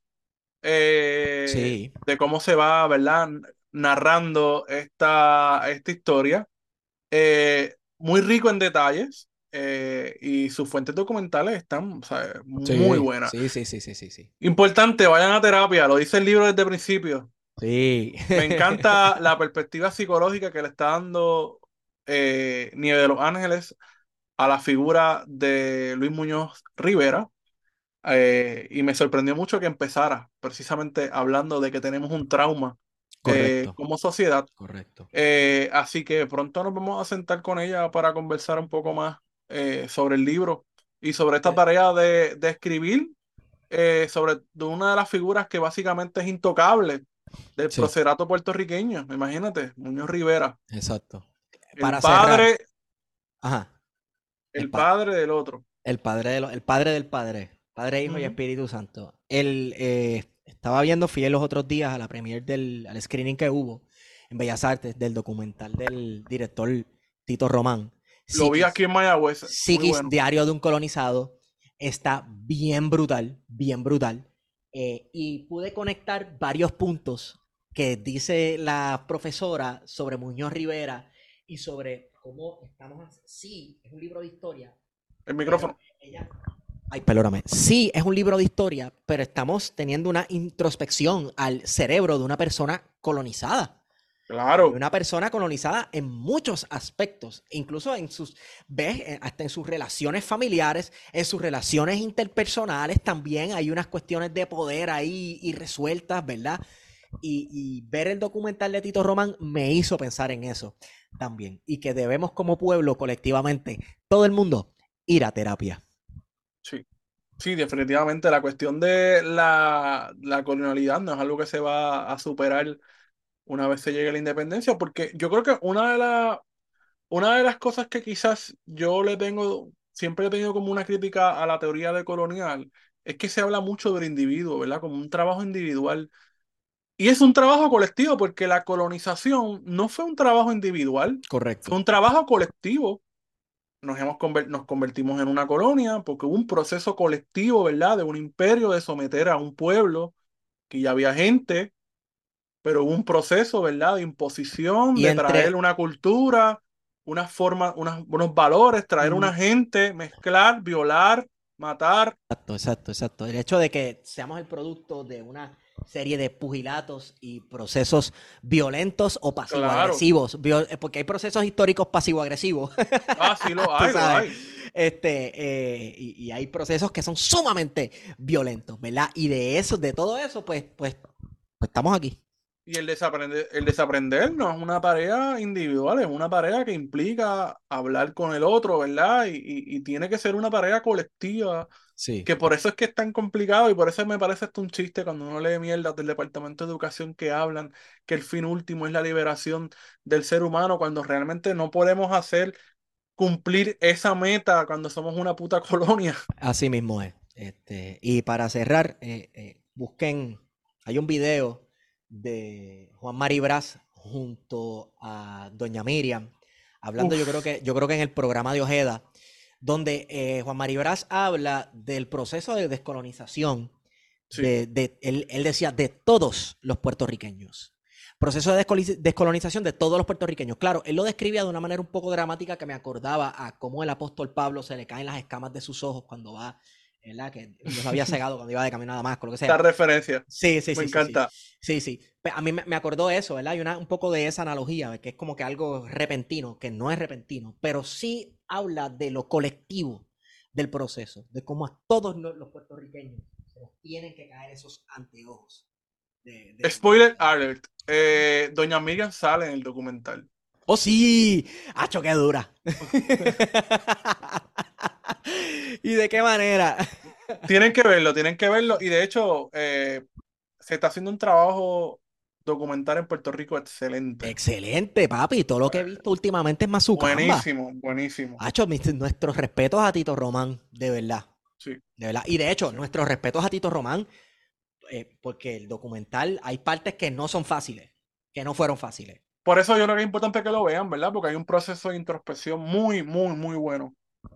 eh, sí, de cómo se va, ¿verdad? Narrando esta, esta historia. Eh, muy rico en detalles eh, y sus fuentes documentales están, o sea, sí, muy buenas. Sí, sí, sí, sí, sí, sí. Importante, vayan a terapia, lo dice el libro desde el principio. Sí. Me encanta la perspectiva psicológica que le está dando eh, Nieve de los Ángeles a la figura de Luis Muñoz Rivera. eh, y me sorprendió mucho que empezara precisamente hablando de que tenemos un trauma eh, como sociedad. Correcto. Eh, así que pronto nos vamos a sentar con ella para conversar un poco más sobre el libro y sobre esta tarea de, de escribir sobre una de las figuras que básicamente es intocable del sí. puertorriqueño. Imagínate, Muñoz Rivera. Exacto. el padre. Ajá. El, padre del otro. El padre, el padre del padre. Padre, Hijo y Espíritu Santo. Eh, estaba viendo fiel los otros días a la premier del al screening que hubo en Bellas Artes del documental del director Tito Román. Lo vi aquí en Mayagüez. Psiquis, Diario de un Colonizado. Está bien brutal, bien brutal. Eh, y pude conectar varios puntos que dice la profesora sobre Muñoz Rivera y sobre cómo estamos. Sí, es un libro de historia. El micrófono. Ay, perdóname. Sí, es un libro de historia, pero estamos teniendo una introspección al cerebro de una persona colonizada. Claro. Una persona colonizada en muchos aspectos, incluso en sus, ves, eh, hasta en sus relaciones familiares, en sus relaciones interpersonales también hay unas cuestiones de poder ahí irresueltas, ¿verdad? Y, y, ver el documental de Tito Román me hizo pensar en eso también. Y que debemos como pueblo, colectivamente, todo el mundo, ir a terapia. Sí, definitivamente la cuestión de la, la colonialidad no es algo que se va a superar una vez se llegue a la independencia, porque yo creo que una de, la, una de las cosas que quizás yo le tengo, siempre he tenido como una crítica a la teoría de colonial, es que se habla mucho del individuo, ¿verdad? Como un trabajo individual. Y es un trabajo colectivo, porque la colonización no fue un trabajo individual. Correcto. Fue un trabajo colectivo. Nos, hemos nos convertimos en una colonia porque hubo un proceso colectivo, ¿verdad? De un imperio de someter a un pueblo, que ya había gente, pero hubo un proceso, ¿verdad? De imposición, de traer una cultura, una forma, unos valores, traer una gente, mezclar, violar, matar. Exacto, exacto, exacto. El hecho de que seamos el producto de una serie de pugilatos y procesos violentos o pasivo-agresivos, eh, porque hay procesos históricos pasivo-agresivos. Ah, sí, lo hay, lo hay. Este, eh, y, hay procesos que son sumamente violentos, ¿verdad? Y de eso, de todo eso, pues, pues, pues estamos aquí. Y el desaprender, el desaprender no es una tarea individual, es una tarea que implica hablar con el otro, ¿verdad? Y, tiene que ser una tarea colectiva. Sí. Que por eso es que es tan complicado y por eso me parece esto un chiste cuando uno lee mierda del Departamento de Educación que hablan que el fin último es la liberación del ser humano, cuando realmente no podemos hacer cumplir esa meta cuando somos una puta colonia. Así mismo es. Este, y para cerrar, eh, eh, busquen, hay un video de Juan Maribras junto a Doña Miriam, hablando yo creo que yo creo que en el programa de Ojeda, donde eh, Juan Maribras habla del proceso de descolonización, de, él, decía de todos los puertorriqueños. Proceso de descolonización de todos los puertorriqueños. Claro, él lo describía de una manera un poco dramática que me acordaba a cómo el apóstol Pablo se le caen las escamas de sus ojos cuando va ¿verdad? Que los había cegado cuando iba de camino nada más, con lo que sea. Esta referencia. Sí, sí, sí. Me encanta. Sí, sí. A mí me acordó eso, ¿verdad? Hay una, un poco de esa analogía, que es como que algo repentino, que no es repentino, pero sí habla de lo colectivo del proceso, de cómo a todos los puertorriqueños se nos tienen que caer esos anteojos. Spoiler alert. Eh, Doña Miriam sale en el documental. ¡Oh, sí! ¡Hacho, qué dura! ¿Y de qué manera? tienen que verlo, tienen que verlo. Y de hecho, eh, se está haciendo un trabajo documental en Puerto Rico excelente. Excelente, papi. Todo lo que he visto últimamente es más Buenísimo, buenísimo. Hacho, nuestros respetos a Tito Román, de verdad. Sí. De verdad. Y de hecho, nuestros respetos a Tito Román, eh, porque el documental hay partes que no son fáciles, que no fueron fáciles. Por eso yo creo que es importante que lo vean, ¿verdad? Porque hay un proceso de introspección muy, muy, muy bueno.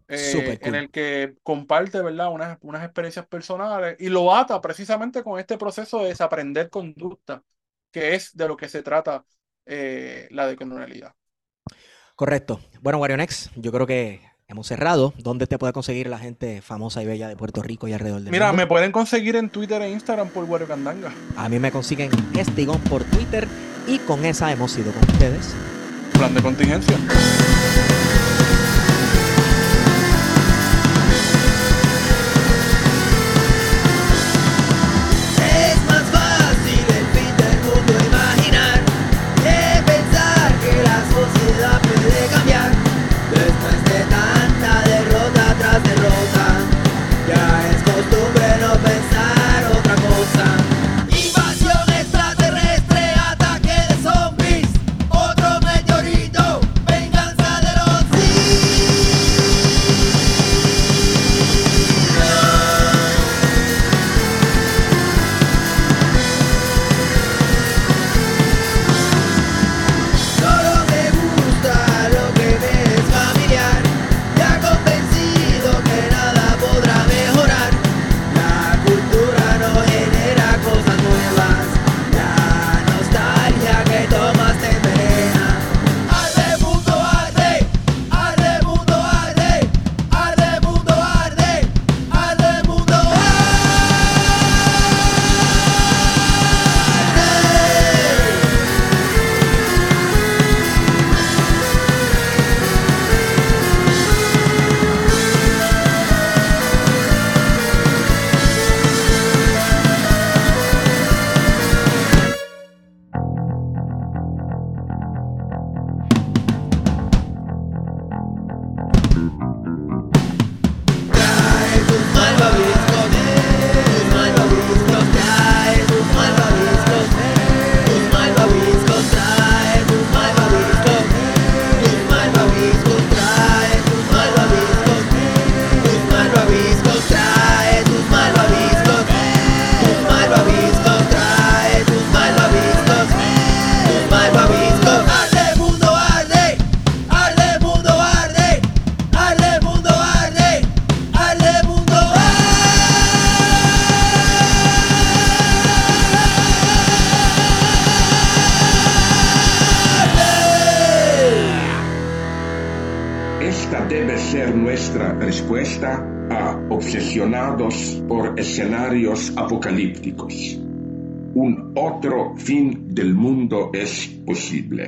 Eh, en el que comparte, ¿verdad? Unas, unas experiencias personales y lo ata precisamente con este proceso de desaprender conducta, que es de lo que se trata eh, la decolonialidad. Correcto. Bueno, Warionex, yo creo que hemos cerrado. ¿Dónde te puede conseguir la gente famosa y bella de Puerto Rico y alrededor del Mira, mundo? me pueden conseguir en Twitter e Instagram por Wario Candanga. A mí me consiguen Estigón por Twitter y con esa hemos ido con ustedes. Plan de contingencia. possibile.